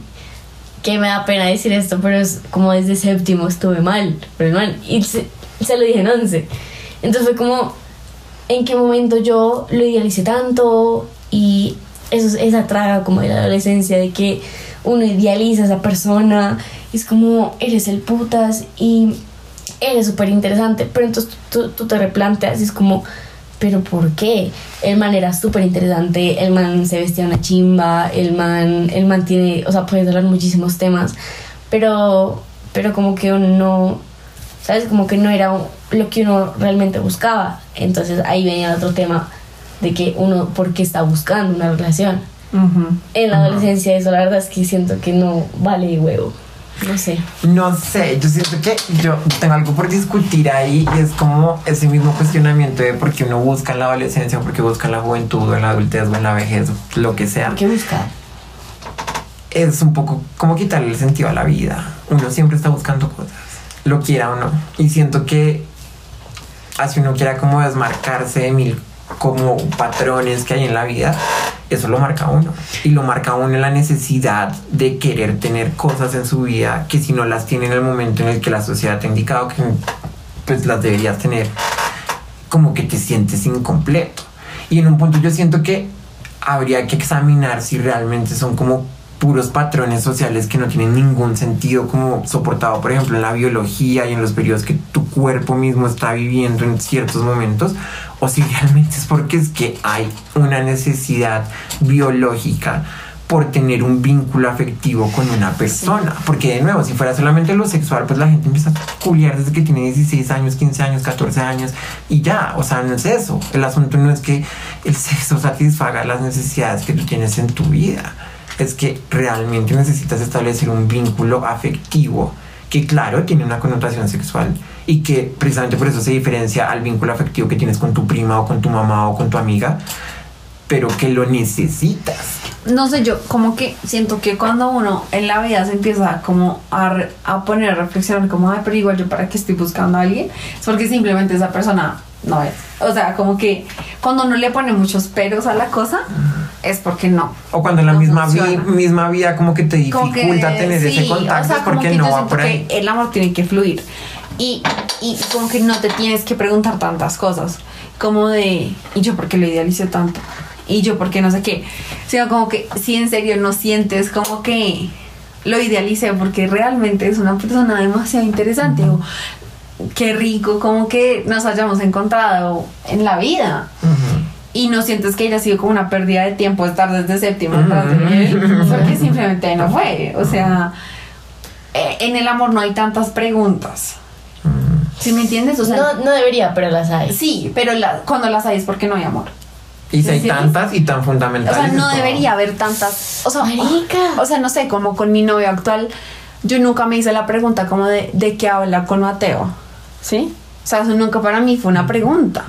que me da pena decir esto, pero es como desde séptimo estuve mal, pero el man, y se, lo dije en once. Entonces fue como, ¿en qué momento yo lo idealicé tanto? Y eso, es- esa traga como de la adolescencia, de que uno idealiza a esa persona, es como, eres el putas y eres súper interesante, pero entonces tú, tú te replanteas y es como, pero ¿por qué? El man era súper interesante, el man se vestía una chimba, el man, el man tiene, o sea, puedes hablar muchísimos temas, pero, pero como que uno no, ¿sabes? Como que no era lo que uno realmente buscaba. Entonces ahí venía el otro tema de que uno, ¿por qué está buscando una relación? En la adolescencia eso la verdad es que siento que no vale huevo. No sé. No sé, yo siento que yo tengo algo por discutir ahí y es como ese mismo cuestionamiento de por qué uno busca en la adolescencia, o por qué busca en la juventud o en la adultez o en la vejez, lo que sea. ¿Qué buscar? es un poco como quitarle el sentido a la vida. Uno siempre está buscando cosas, lo quiera o no. Y siento que así uno quiera como desmarcarse de mil como patrones que hay en la vida, eso lo marca uno. Y lo marca uno en la necesidad de querer tener cosas en su vida que si no las tiene en el momento en el que la sociedad te ha indicado que pues las deberías tener, como que te sientes incompleto. Y en un punto yo siento que habría que examinar si realmente son como puros patrones sociales que no tienen ningún sentido como soportado, por ejemplo, en la biología y en los periodos que tu cuerpo mismo está viviendo en ciertos momentos, o si realmente es porque es que hay una necesidad biológica por tener un vínculo afectivo con una persona. Porque de nuevo, si fuera solamente lo sexual, pues la gente empieza a culiar desde que tiene 16 años, 15 años, 14 años y ya, o sea, no es eso. El asunto no es que el sexo satisfaga las necesidades que tú tienes en tu vida. Es que realmente necesitas establecer un vínculo afectivo que claro tiene una connotación sexual y que precisamente por eso se diferencia al vínculo afectivo que tienes con tu prima o con tu mamá o con tu amiga, pero que lo necesitas. No sé, yo como que siento que cuando uno en la vida se empieza como a, a poner a reflexionar como, ay, pero igual yo para qué estoy buscando a alguien, es porque simplemente esa persona no es. O sea, como que cuando uno le pone muchos peros a la cosa, es porque no. O cuando la No misma, vi- misma vida como que te que, dificulta tener sí, ese contacto o sea, porque que no va por ahí. que el amor tiene que fluir. Y, y como que no te tienes que preguntar tantas cosas. Como de, ¿y yo por qué lo idealicé tanto? ¿Y yo por qué no sé qué? Sino como que si en serio no sientes como que lo idealicé porque realmente es una persona demasiado interesante. O qué rico como que nos hayamos encontrado en la vida. Y no sientes que haya sido como una pérdida de tiempo estar desde séptimo atrás de él, porque simplemente no fue. O sea, eh, en el amor no hay tantas preguntas. ¿Sí me entiendes? O sea, No, no debería, pero las hay. sí, pero la- cuando las hay es porque no hay amor. Y si hay ¿Sí? tantas y tan O fundamentales. sea, es no debería haber tantas. O sea, Marica. o sea, no sé, como con mi novio actual, yo nunca me hice la pregunta como de, de qué habla con Mateo. ¿Sí? O sea, eso nunca para mí fue una pregunta.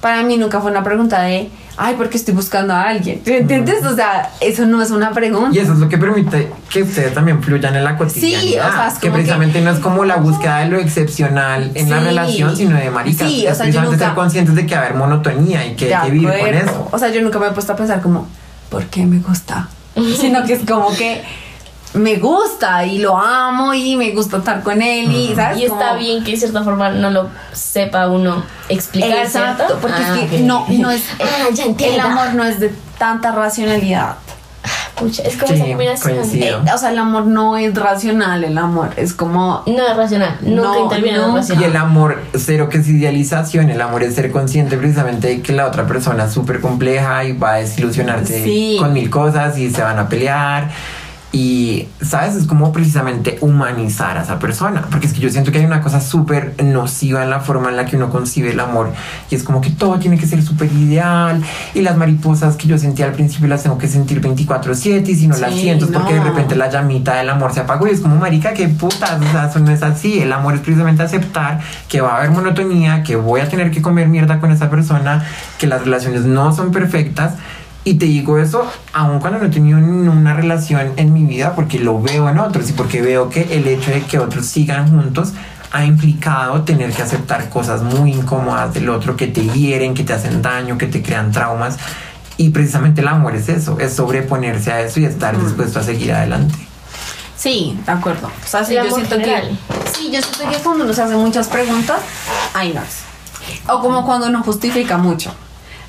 Para mí nunca fue una pregunta de, ay, ¿por qué estoy buscando a alguien? ¿Sí ¿Me entiendes? O sea, eso no es una pregunta. Y eso es lo que permite que ustedes también fluyan en la cotidianidad. o sea, es que como precisamente no es como la búsqueda de lo excepcional en la Sí. relación, sino de maricas. Sí, o es sea, yo nunca- ser conscientes de que va a haber monotonía y que De hay que vivir con eso. O sea, yo nunca me he puesto a pensar como, ¿por qué me gusta? Sino que es como que me gusta y lo amo y me gusta estar con él y, ¿sabes? Y está Como- bien que de cierta forma no lo sepa uno explicar, Exacto, ¿cierto? porque Ah, es que ok. no, no es, Ah, ya el amor no es de tanta racionalidad. Pucha, es como Sí, esa combinación. Eh, o sea, el amor no es racional, el amor es como... No es racional, nunca No, interviene nunca. racional. Y el amor, cero que es idealización, el amor es ser consciente precisamente de que la otra persona es súper compleja y va a desilusionarte Sí. con mil cosas y se van a pelear. Y, ¿sabes? Es como precisamente humanizar a esa persona. Porque es que yo siento que hay una cosa súper nociva en la forma en la que uno concibe el amor. Y es como que todo tiene que ser súper ideal. Y las mariposas que yo sentía al principio las tengo que sentir 24-7. Y si no las siento es porque de repente la llamita del amor se apagó. Y es como, marica, qué putas. O sea, eso no es así. El amor es precisamente aceptar que va a haber monotonía, que voy a tener que comer mierda con esa persona, que las relaciones no son perfectas. Y te digo eso aun cuando no he tenido una relación en mi vida porque lo veo en otros y porque veo que el hecho de que otros sigan juntos ha implicado tener que aceptar cosas muy incómodas del otro que te hieren, que te hacen daño, que te crean traumas. Y precisamente el amor es eso, es sobreponerse a eso y estar dispuesto a seguir adelante. Sí, de acuerdo. O sea, sí, yo siento general. que... Sí, yo siento que cuando uno se hace muchas preguntas, no es. O como cuando uno justifica mucho.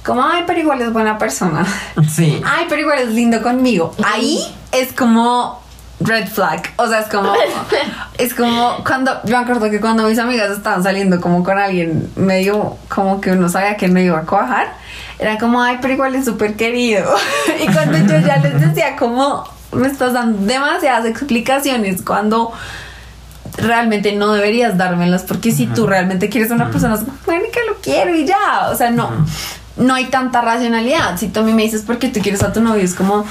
Como, ay, pero igual es buena persona. Sí. Ay, pero igual es lindo conmigo. Ahí es como red flag. O sea, es como. Es como cuando. Yo me acuerdo que cuando mis amigas estaban saliendo como con alguien medio como que uno sabía que no iba a cuajar. Era como, ay, pero igual es súper querido. y cuando yo ya les decía, como me estás dando demasiadas explicaciones cuando realmente no deberías dármelas porque si tú realmente quieres a una persona es como, bueno que lo quiero y ya o sea no no hay tanta racionalidad. Si tú a mí me dices porque tú quieres a tu novio es como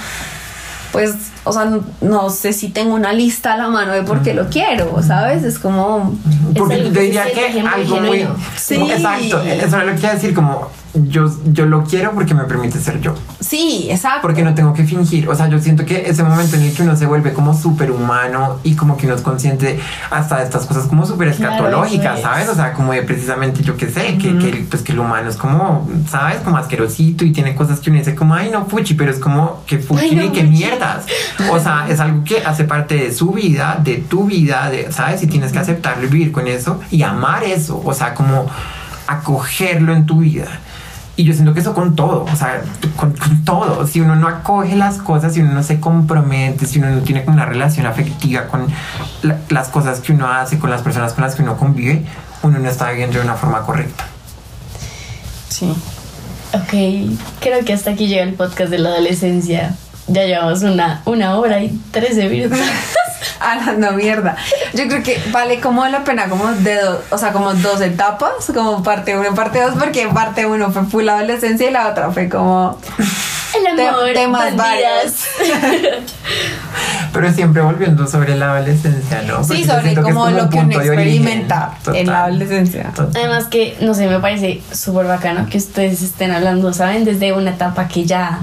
pues o sea no, no sé si tengo una lista a la mano de por qué lo quiero sabes es como Porque algo que diría que muy algo muy... Sí. como- Exacto, eso es lo que quiero decir, como yo, yo lo quiero porque me permite ser yo. sí exacto Porque no tengo que fingir. O sea, yo siento que ese momento en el que uno se vuelve como súper humano y como que uno es consciente hasta de estas cosas como súper escatológicas. ¿sabes? O sea, como de precisamente yo que sé, que, que, pues que el humano es como, ¿sabes? Como asquerosito y tiene cosas que uno dice como, ay, no, fuchi, pero es como que fuchi no, y que mierdas. O sea, es algo que hace parte de su vida, de tu vida, de, ¿sabes? Y tienes que aceptarlo y vivir con eso y amar eso. O sea, como acogerlo en tu vida. Y yo siento que eso con todo, o sea, con, todo. Si uno no acoge las cosas, si uno no se compromete, si uno no tiene una relación afectiva con la- las cosas que uno hace, con las personas con las que uno convive, uno no está viviendo de una forma correcta. Sí. Ok, creo que hasta aquí llega el podcast de la adolescencia. Ya llevamos una, una hora y 13 minutos. Hablando mierda. Yo creo que vale como la pena como de dos, o sea, como dos etapas, como parte uno y parte dos, porque parte uno fue full adolescencia y la otra fue como El te- amor, temas bandidas. Pero siempre volviendo sobre la adolescencia, ¿no? Porque sí, sobre que como como lo un que uno experimenta en la adolescencia. Total. Además que, no sé, me parece súper bacano que ustedes estén hablando, ¿saben? Desde una etapa que ya,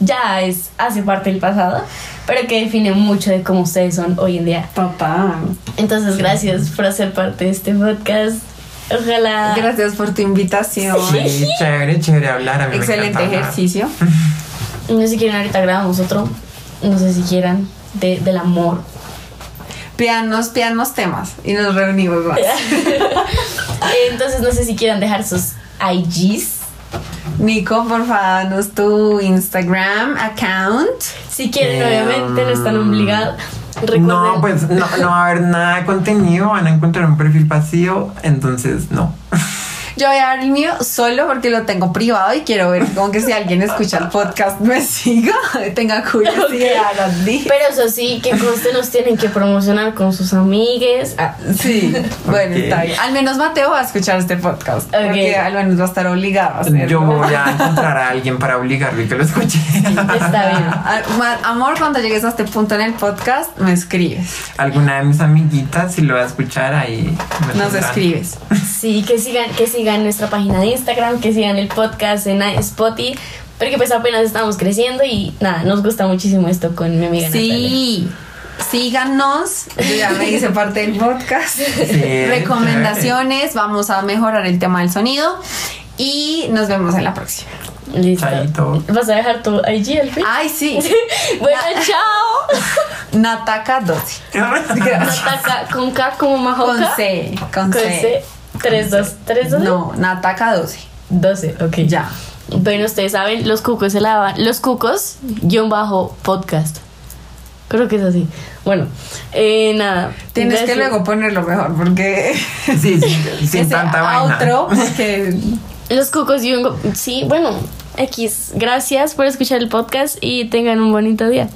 ya es, hace parte del pasado, pero que define mucho de cómo ustedes son hoy en día. Total. Entonces, gracias por hacer parte de este podcast. Ojalá... Gracias por tu invitación. Sí, chévere, chévere hablar. A mí Excelente ejercicio. No sé si quieren, ahorita grabamos otro. No sé si quieran, de, del amor. Pídanos, pídanos temas y nos reunimos más. Entonces, no sé si quieran dejar sus IGs. Nico, por favor, danos tu Instagram account. Si quieren, Eh, obviamente, no están obligados. Recuerden, No, pues no, no va a haber nada de contenido, van a encontrar un perfil vacío, entonces no. Yo voy a dar el mío solo porque lo tengo privado y quiero ver como que si alguien escucha el podcast me siga, tenga curiosidad. Pero eso sí, que conste nos tienen que promocionar con sus amigues. Ah, Sí, bueno, está bien. Al menos Mateo va a escuchar este podcast. Porque al menos va a estar obligado a hacerlo. Yo voy a encontrar a alguien para obligarlo y que lo escuche. está bien. Ah, Amor, cuando llegues a este punto en el podcast, me escribes. Alguna de mis amiguitas, si lo va a escuchar ahí, me Nos tendrán. escribes. Sí, que sigan, que sigan nuestra página de Instagram, que sigan el podcast en Spotify. Porque pues apenas estamos creciendo y nada, nos gusta muchísimo esto con mi amiga Natalia. Sí. Síganos, ya me hice parte del podcast. Recomendaciones, vamos a mejorar el tema del sonido y nos vemos en la próxima. Listo. Chaito. ¿Vas a dejar tu IG al fin? Ay, sí. bueno, chao. Nataka 12. Nataka con K como Con Majoka. C, con Con C. C. 3, 2, 3, 2. No, Nataka 12. 12, ok. Ya. Bueno, ustedes saben, los cucos se lavan. Los cucos, guion bajo, podcast. Creo que es así. Bueno, eh, nada. Tienes que luego ponerlo mejor porque Sí, sí, sin ese tanta vaina. outro porque Los cucos, guion. Sí, bueno, X. Gracias por escuchar el podcast y tengan un bonito día.